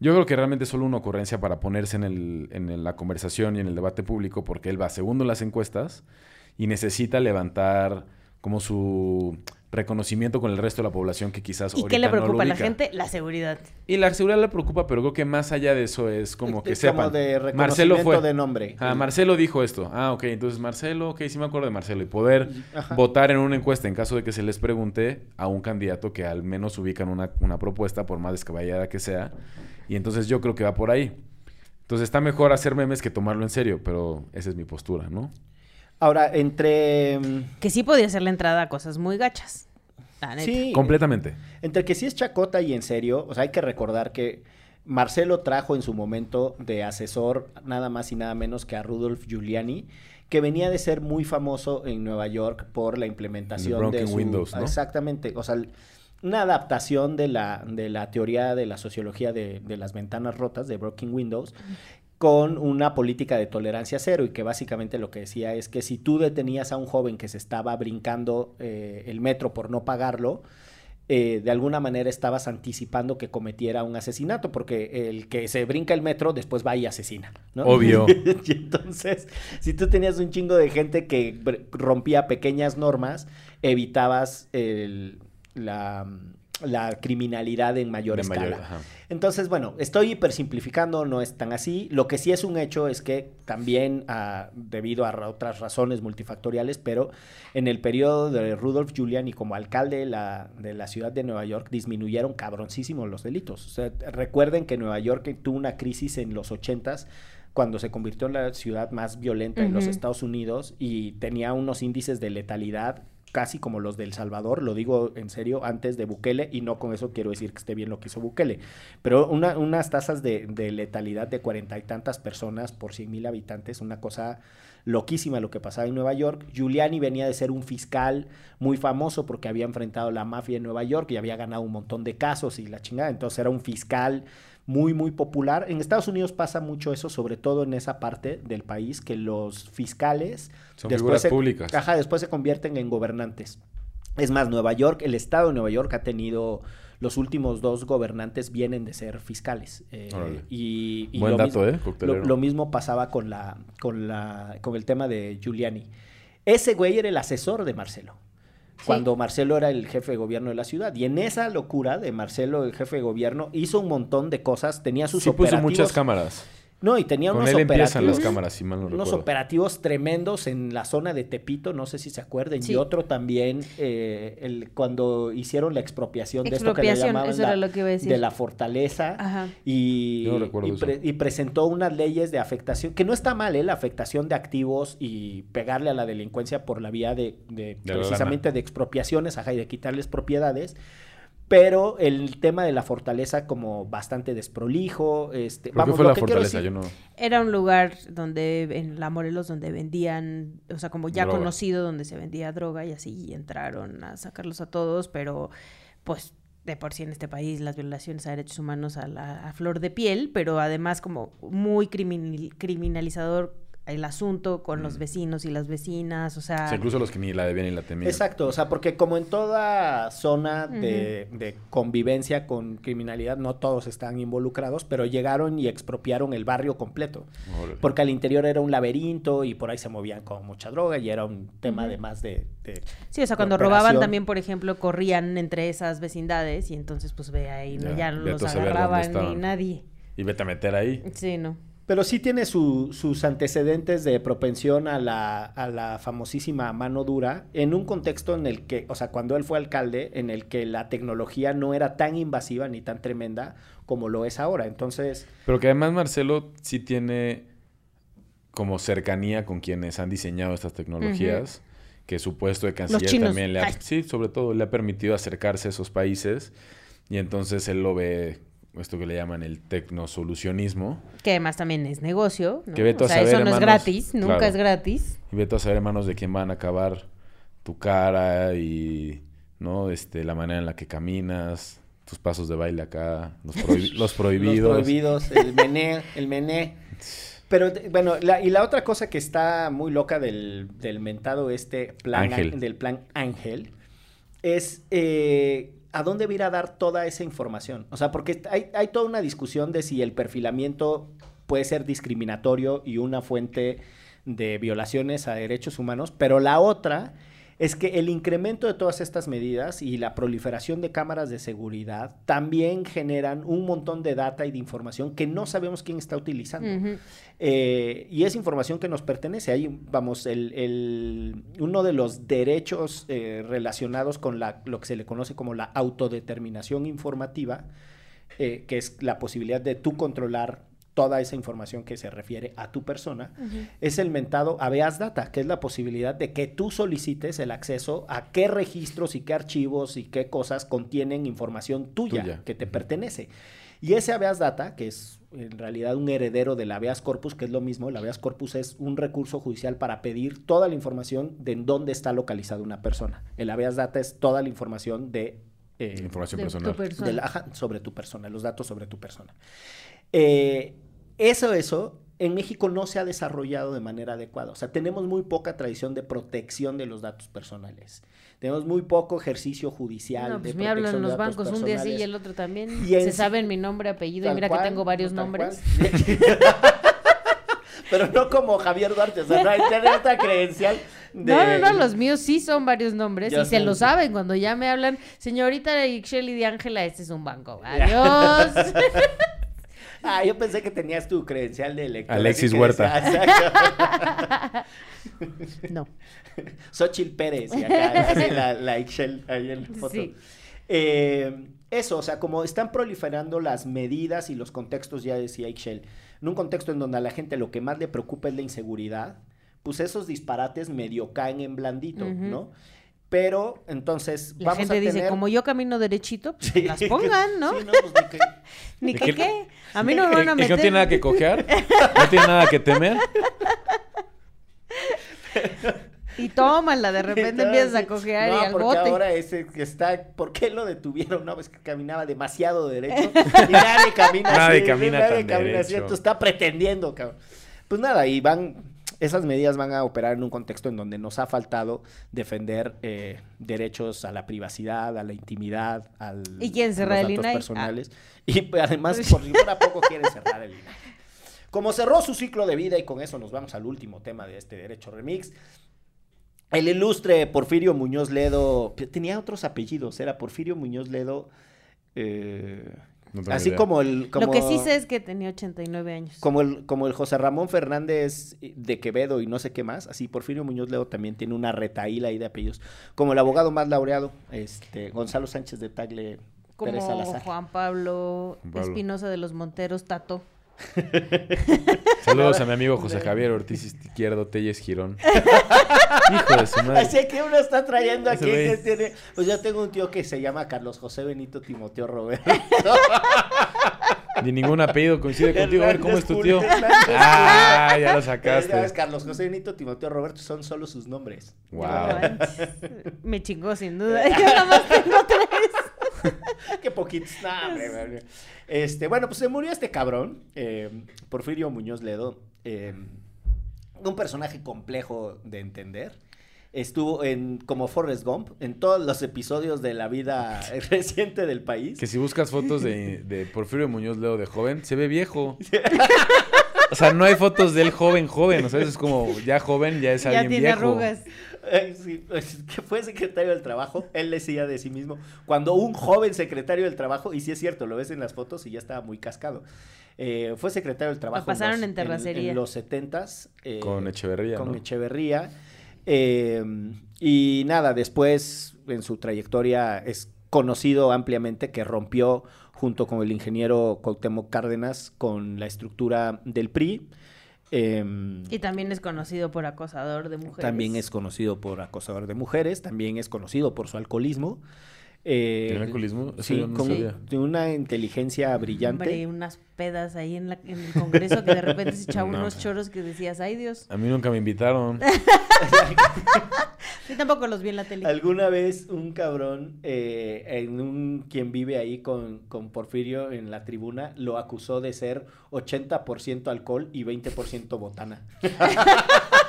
yo creo que realmente es solo una ocurrencia para ponerse en, el- en la conversación y en el debate público, porque él va segundo en las encuestas y necesita levantar como su reconocimiento con el resto de la población que quizás ¿Y qué le ahorita no lo preocupa a la gente? La seguridad. Y la seguridad le preocupa, pero creo que más allá de eso es como que sepan. Como de Marcelo reconocimiento fue. de nombre. Ah, Marcelo dijo esto. Ah, ok. Entonces Marcelo, ok, sí me acuerdo de Marcelo. Y poder Ajá. votar en una encuesta en caso de que se les pregunte a un candidato que al menos ubican una, una propuesta, por más descabellada que sea. Y entonces yo creo que va por ahí. Entonces está mejor hacer memes que tomarlo en serio, pero esa es mi postura, ¿no? Ahora, entre... mm, Que sí podía ser la entrada a cosas muy gachas. La neta. Sí, Completamente. Entre que sí es chacota y en serio, o sea, hay que recordar que Marcelo trajo en su momento de asesor nada más y nada menos que a Rudolf Giuliani, que venía de ser muy famoso en Nueva York por la implementación de Broken su... Windows, ¿no? Exactamente, o sea, una adaptación de la, de la teoría de la sociología de, de las ventanas rotas, de Broken Windows, con una política de tolerancia cero y que básicamente lo que decía es que si tú detenías a un joven que se estaba brincando eh, el metro por no pagarlo, eh, de alguna manera estabas anticipando que cometiera un asesinato, porque el que se brinca el metro después va y asesina, ¿no? Obvio. y entonces, si tú tenías un chingo de gente que rompía pequeñas normas, evitabas el- la, la criminalidad en mayor De escala. mayor-. Entonces, bueno, estoy hipersimplificando, no es tan así. Lo que sí es un hecho es que también, ah, debido a ra- otras razones multifactoriales, pero en el periodo de Rudolf Giuliani como alcalde de la, de la ciudad de Nueva York, disminuyeron cabroncísimo los delitos. O sea, recuerden que Nueva York tuvo una crisis en los ochentas cuando se convirtió en la ciudad más violenta en los. Estados Unidos y tenía unos índices de letalidad casi como los de El Salvador, lo digo en serio, antes de Bukele, y no con eso quiero decir que esté bien lo que hizo Bukele, pero una- unas tasas de, de letalidad de cuarenta y tantas personas por cien mil habitantes, una cosa loquísima lo que pasaba en Nueva York. Giuliani venía de ser un fiscal muy famoso porque había enfrentado la mafia en Nueva York y había ganado un montón de casos y la chingada, entonces era un fiscal muy, muy popular. En Estados Unidos pasa mucho eso, sobre todo en esa parte del país, que los fiscales Son figuras se, públicas. Ajá, después se convierten en gobernantes. Es más, Nueva York, el estado de Nueva York ha tenido, los últimos dos gobernantes vienen de ser fiscales. eh, y, y Buen lo dato, mismo- ¿eh? Lo, lo mismo pasaba con, la, con, la, con el tema de Giuliani. Ese güey era el asesor de Marcelo. Cuando Marcelo era el jefe de gobierno de la ciudad. Y en esa locura de Marcelo, el jefe de gobierno, hizo un montón de cosas. Tenía sus Sí puso operativos. muchas cámaras. No, y tenía Con unos él empiezan las operativos- cámaras, si mal no unos recuerdo. operativos tremendos en la zona de Tepito, no sé si se acuerden, Sí. y otro también eh, el, cuando hicieron la expropiación, de esto que le llamaban eso la, era lo que iba a decir. de la fortaleza Ajá. y, Yo no recuerdo y, eso. pre- y presentó unas leyes de afectación, que no está mal, ¿eh? la afectación de activos y pegarle a la delincuencia por la vía de, de De la precisamente de expropiaciones, ajá, y de quitarles propiedades. Pero el tema de la fortaleza como bastante desprolijo, este, ¿Por qué fue lo la que fortaleza? decir- Yo no... Era un lugar donde, en La Morelos, donde vendían, o sea, como ya Droga. conocido, donde se vendía droga y así, y entraron a sacarlos a todos, pero pues de por sí en este país las violaciones a derechos humanos a, la, a flor de piel, pero además como muy criminal- criminalizador el asunto con los vecinos y las vecinas, o sea... O sea, incluso los que ni la debían ni la temían. Exacto, o sea, porque como en toda zona de, de convivencia con criminalidad, no todos están involucrados, pero llegaron y expropiaron el barrio completo. Órale. Porque al interior era un laberinto y por ahí se movían con mucha droga y era un tema además de, de- Sí, o sea, cuando robaban también, por ejemplo, corrían entre esas vecindades y entonces pues ve ahí, ¿no? Ya, ya no vete los agarraban ni nadie. Y vete a meter ahí. Sí, no. Pero sí tiene su- sus antecedentes de propensión a la, a la famosísima mano dura en un contexto en el que, o sea, cuando él fue alcalde, en el que la tecnología no era tan invasiva ni tan tremenda como lo es ahora. Entonces, Pero que además Marcelo sí tiene como cercanía con quienes han diseñado estas tecnologías, que su puesto de canciller también le ha, Ay. sí, sobre todo le ha permitido acercarse a esos países y entonces él lo ve esto que le llaman el tecnosolucionismo Que además también es negocio, ¿no? Que vete o a sea, saber, eso no es hermanos, gratis, nunca claro. es gratis. y vete a saber en manos de quién van a acabar tu cara y no este la manera en la que caminas, tus pasos de baile acá, los, prohi- los prohibidos. Los prohibidos, el mené, el mené. Pero bueno, la- y la otra cosa que está muy loca del, del mentado este plan Ángel. del plan Ángel es eh, a dónde va a dar toda esa información. O sea, porque hay toda una discusión de si el perfilamiento puede ser discriminatorio y una fuente de violaciones a derechos humanos, pero la otra es que el incremento de todas estas medidas y la proliferación de cámaras de seguridad también generan un montón de data y de información que no sabemos quién está utilizando. Eh, y es información que nos pertenece. Ahí, vamos, el, el- uno de los derechos eh, relacionados con la, lo que se le conoce como la autodeterminación informativa, eh, que es la posibilidad de tú controlar toda esa información que se refiere a tu persona, es el mentado habeas data, que es la posibilidad de que tú solicites el acceso a qué registros y qué archivos y qué cosas contienen información tuya, Tuya. que te pertenece. Y ese habeas data, que es en realidad un heredero del habeas corpus, que es lo mismo, el habeas corpus es un recurso judicial para pedir toda la información de en dónde está localizada una persona. El habeas data es toda la información de... eh, Información De personal. tu persona. del- ajá, sobre tu persona, los datos sobre tu persona. Eh, eso, eso, en México no se ha desarrollado de manera adecuada. O sea, tenemos muy poca tradición de protección de los datos personales. Tenemos muy poco ejercicio judicial. No, pues de me hablan de los bancos un día sí y el otro también. Y en Se saben mi nombre, apellido y mira cual, que tengo varios nombres. Pero no como Javier Duarte, o sea, no hay otra credencial. de- No, no, no, los míos sí son varios nombres y se lo saben cuando ya me hablan, señorita Ixchel y de Ángela, este es un banco. Adiós. Ah, yo pensé que tenías tu credencial de elector. Alexis Huerta. no. Xochitl Pérez y acá, así la, la Ixchel ahí en la foto. Sí. Eh, eso, o sea, como están proliferando las medidas y los contextos, ya decía Ixchel, en un contexto en donde a la gente lo que más le preocupa es la inseguridad, pues esos disparates medio caen en blandito. ¿no? Pero entonces La vamos gente a dice, tener... como yo camino derechito, pues Sí. las pongan, ¿no? Sí, no, pues, ni que- Ni ¿De que qué-. A mí no me van a ¿Y que meter. no tiene nada que cojear? ¿No tiene nada que temer? Y tómala, de repente empiezas a cojear no, y al porque bote. ahora ese que está, ¿por qué lo detuvieron? No, es que caminaba demasiado derecho y nadie camina Nadie así, camina nadie tan camina así, derecho. entonces está pretendiendo, cabrón. Pues nada, y van, esas medidas van a operar en un contexto en donde nos ha faltado defender eh, derechos a la privacidad, a la intimidad, al, ¿Y quién a cerrar los el datos INAI? personales. Y además, por si fuera poco, quieren cerrar el INAI. Como cerró su ciclo de vida, y con eso nos vamos al último tema de este Derecho Remix, el ilustre Porfirio Muñoz Ledo, tenía otros apellidos, era Porfirio Muñoz Ledo, eh, No así idea. como el... Como, Lo que sí sé es que tenía 89 años. Como el, como el José Ramón Fernández de Quevedo y no sé qué más, así Porfirio Muñoz Ledo también tiene una retaíla ahí de apellidos. Como el abogado más laureado, este, Gonzalo Sánchez de Tagle Pérez Como Salazar. Juan Pablo, Juan Pablo. Espinosa de los Monteros, Tato. Saludos a mi amigo José Javier Ortiz Izquierdo Telles Girón. Hijo de su madre. Así que uno está trayendo aquí güey. que tiene. Pues yo tengo un tío que se llama Carlos José Benito Timoteo Roberto. Ni ningún apellido coincide contigo. A ver, ¿cómo es tu tío? Ah, ya lo sacaste. Carlos José Benito Timoteo Roberto son solo sus nombres. No Wow. Me chingó sin duda. Yo nada más tengo tres. Qué poquitos. Hombre, hombre. Este, bueno, pues se murió este cabrón, eh, Porfirio Muñoz Ledo. eh, un personaje complejo de entender. Estuvo en como Forrest Gump en todos los episodios de la vida reciente del país. Que si buscas fotos de, de Porfirio Muñoz Leo de joven, se ve viejo. O sea, no hay fotos de él joven, joven. O sea, es como ya joven, ya es Ya alguien tiene viejo. arrugas. Eh, sí, pues, que fue secretario del trabajo, él decía de sí mismo, cuando un joven secretario del trabajo, y sí es cierto, lo ves en las fotos y ya estaba muy cascado, eh, fue secretario del trabajo pasaron los- en terracería. en los setentas. eh, Con Echeverría, Con ¿no? Echeverría. eh, y nada, después en su trayectoria es conocido ampliamente que rompió junto con el ingeniero Cuauhtémoc Cárdenas con la estructura del PRI. em, Y también es conocido por acosador de mujeres. también es conocido por acosador de mujeres, también es conocido por su alcoholismo. Eh, ¿Tiene alcoholismo? Eso sí, yo no con sabía. de una inteligencia brillante. Hombre, unas pedas ahí en, la- en el congreso que de repente se echaba No. unos choros que decías, ay Dios. A mí nunca me invitaron. Yo tampoco los vi en la tele. Alguna vez un cabrón eh, en un quien vive ahí con, con Porfirio en la tribuna lo acusó de ser 80% alcohol y 20% botana.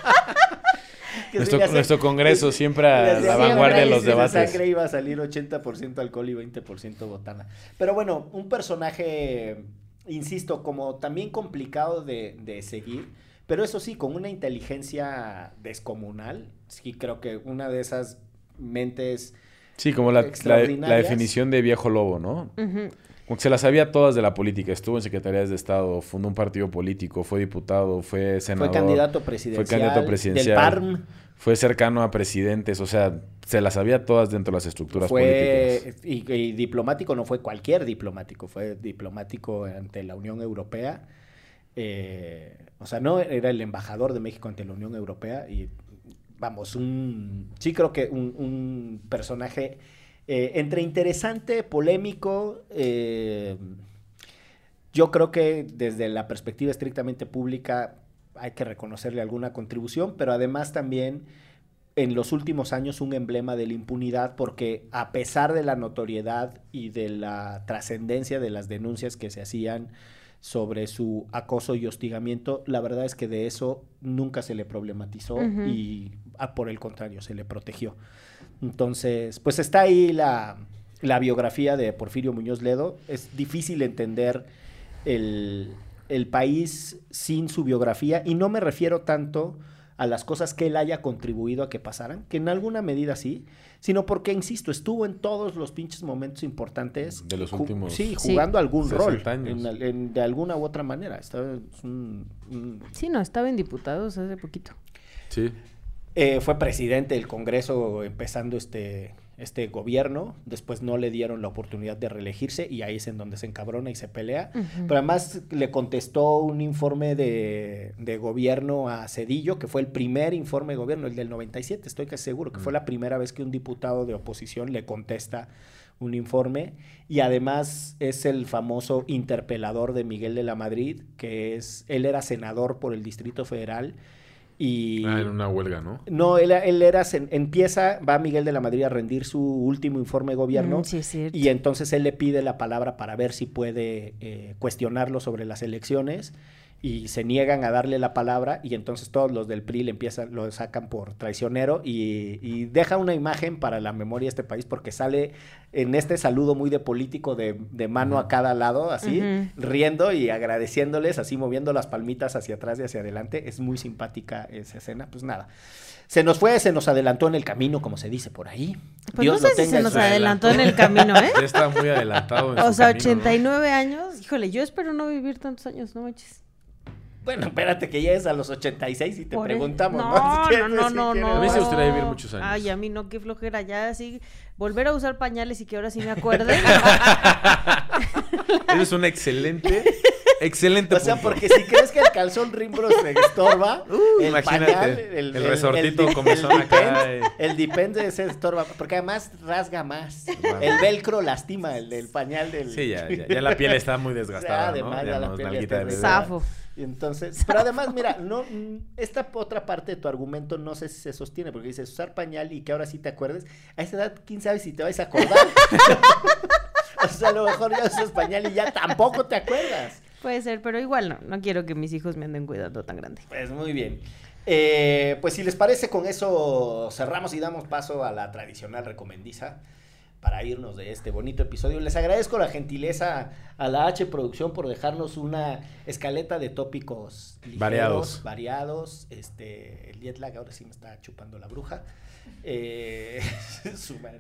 Que Nuestro, si congreso siempre a la vanguardia de los debates. sangre iba a salir 80% alcohol y 20% botana. Pero bueno, un personaje, insisto, como también complicado de, de seguir, pero eso sí, con una inteligencia descomunal, sí creo que una de esas mentes... Sí, como la, la, definición de viejo lobo, ¿no? Ujú. Como que se las sabía todas de la política. Estuvo en secretarías de Estado, fundó un partido político, fue diputado, fue senador. Fue candidato presidencial. candidato presidencial. Del PARM. Fue cercano a presidentes, o sea, se las sabía todas dentro de las estructuras Fue, políticas. y, y diplomático no fue cualquier diplomático, fue diplomático ante la Unión Europea. Eh, o sea, no era el embajador de México ante la Unión Europea y vamos, un, sí creo que un, un personaje eh, entre interesante, polémico, eh, yo creo que desde la perspectiva estrictamente pública hay que reconocerle alguna contribución, pero además también en los últimos años un emblema de la impunidad porque a pesar de la notoriedad y de la trascendencia de las denuncias que se hacían sobre su acoso y hostigamiento, la verdad es que de eso nunca se le problematizó y ah, por el contrario se le protegió. Entonces, pues está ahí la, la biografía de Porfirio Muñoz Ledo. Es difícil entender el, el país sin su biografía y no me refiero tanto a las cosas que él haya contribuido a que pasaran, que en alguna medida sí, sino porque, insisto, estuvo en todos los pinches momentos importantes. De los últimos Sí, Sí. jugando algún rol, 60 años. en al- en- de alguna u otra manera. Estaba- es un- un- Sí, no, estaba en diputados hace poquito. Sí. Eh, fue presidente del Congreso empezando este, este gobierno, después no le dieron la oportunidad de reelegirse y ahí es en donde se encabrona y se pelea. Pero además le contestó un informe de, de gobierno a Cedillo, que fue el primer informe de gobierno, el del 97, estoy casi seguro, que fue la primera vez que un diputado de oposición le contesta un informe. Y además es el famoso interpelador de Miguel de la Madrid, que es, él era senador por el Distrito Federal y... Ah, en una huelga, ¿no? No, él, él era, sen- empieza, va Miguel de la Madrid a rendir su último informe de gobierno Mm, sí, es cierto. y entonces él le pide la palabra para ver si puede eh, cuestionarlo sobre las elecciones y se niegan a darle la palabra y entonces todos los del PRI le empiezan, lo sacan por traicionero y, y deja una imagen para la memoria de este país porque sale en este saludo muy de político de, de mano a cada lado, así, riendo y agradeciéndoles, así moviendo las palmitas hacia atrás y hacia adelante. Es muy simpática esa escena, pues nada. Se nos fue, se nos adelantó en el camino, como se dice por ahí. Pues Dios no lo sé si se nos adelantó en el camino, ¿eh? Ya está muy adelantado. en O su sea, camino, ¿no? 89 años. Híjole, yo espero no vivir tantos años, no manches. Bueno, espérate que llegues a los 86 y te Por e- preguntamos, ¿no? No, no, no, no, eres A mí más. gustaría vivir muchos años. Ay, a mí no, qué flojera. Ya así, volver a usar pañales y que ahora sí me acuerde. Eso es un excelente, excelente O sea, punto. porque si crees que el calzón Rimbros te estorba, el imagínate, pañal, el resortito di- comezón el acá, depend- eh. El depende se estorba, porque además rasga más. El velcro lastima, el del pañal del... Sí, ya, ya, ya la piel está muy desgastada, Además, ¿no? ya Ya la es piel ya de está bebé. Zafo. Y entonces, pero además, mira, no, mm, esta otra parte de tu argumento no sé si se sostiene, porque dices usar pañal y que ahora sí te acuerdes. A esa edad, quién sabe si te vais a acordar. o sea, a lo mejor ya usas pañal y ya tampoco te acuerdas. Puede ser, pero igual no. No quiero que mis hijos me anden cuidando tan grande. Pues muy bien. Eh, pues si les parece, con eso cerramos y damos paso a la tradicional recomendiza para irnos de este bonito episodio. Les agradezco la gentileza a la H Producción por dejarnos una escaleta de tópicos ligeros, Variados. variados. Este, el jet lag ahora sí me está chupando la bruja. Eh, su madre.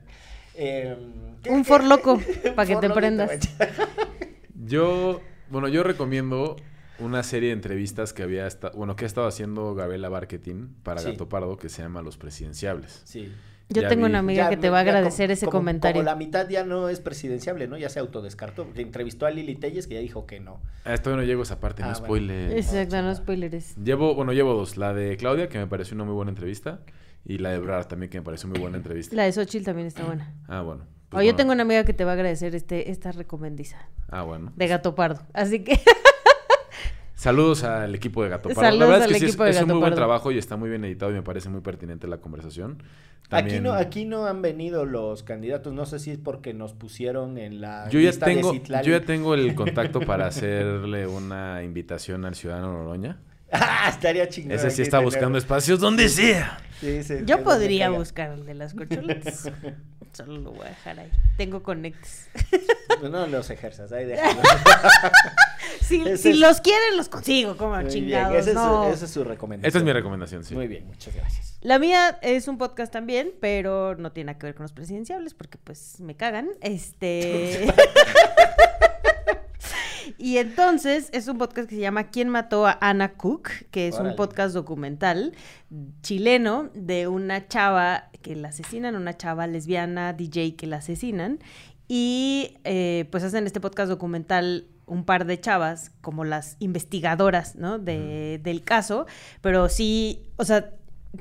Eh, ¿qué- Un forloco, un pa' que te prendas. Yo, bueno, yo recomiendo una serie de entrevistas que había bueno, que ha estado haciendo Gabriela Barquetín para Sí. Gato Pardo que se llama Los Presidenciables. Sí. Yo Ya tengo vi. una amiga Ya, que te va a agradecer como- ese como- comentario. Como la mitad ya no es presidenciable, ¿no? Ya se autodescartó. Porque entrevistó a Lili Telles que ya dijo que no. Ah, esto no llego a esa parte, no Ah, bueno. spoiler. Exacto, no spoilers. Llevo, bueno, llevo dos. La de Claudia, que me pareció una muy buena entrevista. Y la de Brar también, que me pareció muy buena entrevista. La de Xochitl también está buena. Ah, bueno. O Pues yo bueno. tengo una amiga que te va a agradecer este, esta recomendiza Ah, bueno. de Gato Pardo. Así que Saludos al equipo de Gato Pardo. Saludos la verdad al es que sí, es, un muy buen trabajo y está muy bien editado y me parece muy pertinente la conversación. Aquí no, aquí no han venido los candidatos. No sé si es porque nos pusieron en la yo ya lista tengo, de Citlali. yo ya tengo el contacto para hacerle una invitación al ciudadano Noroña. ah, estaría chingón. Ese sí está tenerlo. buscando espacios donde sea. Sí, sí, yo podría buscar el de las corcholatas. Solo lo voy a dejar ahí. Tengo conectes. No los ejerzas, ahí déjalo. Si, Ese si es- los quieren, los consigo, como chingados. esa, es su, no. esa es su recomendación. Esta es mi recomendación, sí. Muy bien, muchas gracias. La mía es un podcast también, pero no tiene nada que ver con los presidenciables porque pues me cagan. Este. y entonces es un podcast que se llama ¿Quién mató a Anna Cook? Que es Órale. un podcast documental chileno de una chava que la asesinan, una chava lesbiana DJ que la asesinan. Y eh, pues hacen este podcast documental un par de chavas como las investigadoras, ¿no? De, del caso, pero sí, o sea,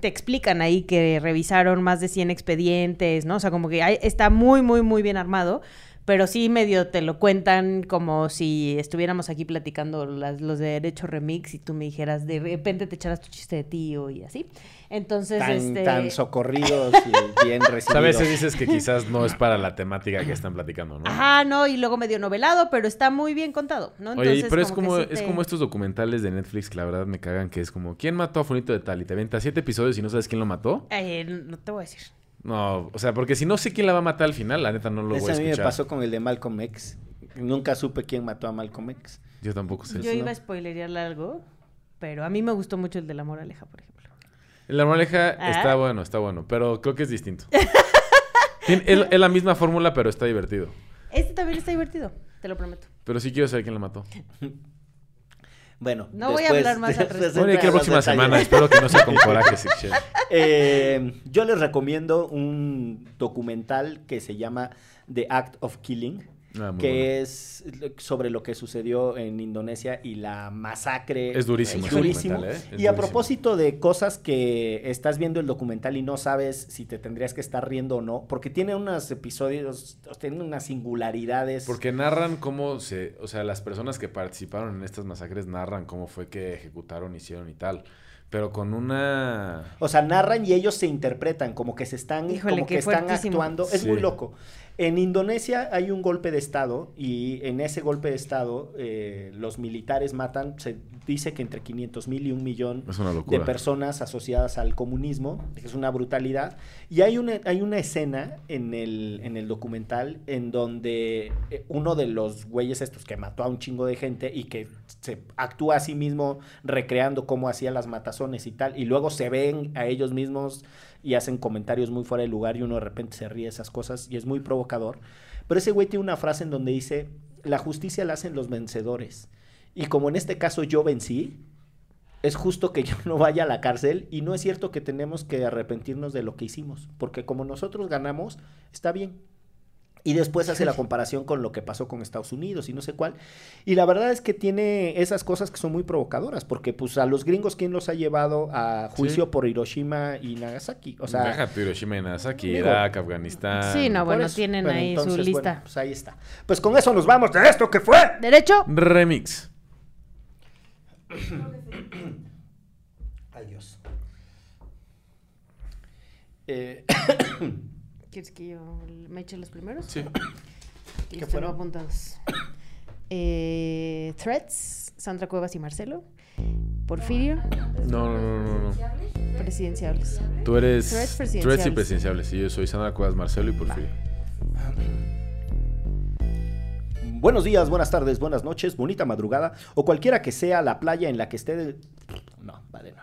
te explican ahí que revisaron más de 100 expedientes, ¿no? O sea, como que hay- está muy, muy, muy bien armado, pero sí medio te lo cuentan como si estuviéramos aquí platicando las- los de Derecho Remix y tú me dijeras, de repente te echaras tu chiste de tío y así. Entonces, Tan, este... tan socorridos y bien recibidos. A veces dices que quizás no es para la temática que están platicando, ¿no? Ajá, no, y luego medio novelado, pero está muy bien contado, ¿no? Oye, pero es que como, sí es te- como estos documentales de Netflix que la verdad me cagan, que es como, ¿quién mató a Funito de tal? Y te avienta siete episodios y no sabes quién lo mató. Eh, no te voy a decir. No, o sea, porque si no sé quién la va a matar al final, la neta no lo Ese voy a a mí me escuchar. pasó con el de Malcolm X. Nunca supe quién mató a Malcolm X. Yo tampoco sé. Yo iba a spoilerearle algo, pero a mí me gustó mucho el de la moraleja, por ejemplo. La moraleja Ah. está bueno, está bueno, pero creo que es distinto. Es, es la misma fórmula, pero está divertido. Este también está divertido, te lo prometo. Pero sí quiero saber quién la mató. Bueno, No voy a hablar más al respecto. Bueno, que la próxima semana, espero que no sea con coraje, Sixel. Eh, yo les recomiendo un documental que se llama The Act of Killing, Ah, que bueno. es sobre lo que sucedió en Indonesia y la masacre. Es durísimo Es durísimo. ¿eh? Y a propósito de cosas que estás viendo el documental y no sabes si te tendrías que estar riendo o no, porque tiene unos episodios, tiene unas singularidades. Porque narran cómo se, o sea, las personas que participaron en estas masacres narran cómo fue que ejecutaron, hicieron y tal. Pero con una... O sea, narran y ellos se interpretan como que se están, Híjole, como que están actuando. Es Sí. muy loco. En Indonesia hay un golpe de estado y en ese golpe de estado eh, los militares matan, se dice que entre 500 mil y un millón de personas asociadas al comunismo, que es una brutalidad. Y hay una, hay una escena en el, en el documental en donde eh, uno de los güeyes estos que mató a un chingo de gente y que se actúa a sí mismo recreando cómo hacía las matazones y tal, y luego se ven a ellos mismos y hacen comentarios muy fuera de lugar y uno de repente se ríe de esas cosas y es muy provocador. Pero ese güey tiene una frase en donde dice, la justicia la hacen los vencedores. Y como en este caso yo vencí, es justo que yo no vaya a la cárcel y no es cierto que tenemos que arrepentirnos de lo que hicimos, porque como nosotros ganamos, está bien. Y después hace la comparación con lo que pasó con Estados Unidos y no sé cuál. Y la verdad es que tiene esas cosas que son muy provocadoras, porque pues a los gringos, ¿quién los ha llevado a juicio Sí. por Hiroshima y Nagasaki? O sea, Déjate Hiroshima y Nagasaki, digo, Irak, Afganistán. Sí, no, bueno, eso. tienen Bueno, ahí su lista. bueno, pues ahí está. Pues con eso nos vamos de esto que fue. ¿Derecho? Remix. Adiós. Eh, ¿Quieres que yo me eche los primeros? Sí. Aquí ¿Qué fueron? apuntados. Eh, Threats, Sandra Cuevas y Marcelo. Porfirio, No, no, no, no, no. presidenciables. Tú eres... Threads Threads presidenciales. y presidenciables. Y yo soy Sandra Cuevas, Marcelo y Porfirio. buenos días, buenas tardes, buenas noches, bonita madrugada o cualquiera que sea la playa en la que esté. de- No, vale, no.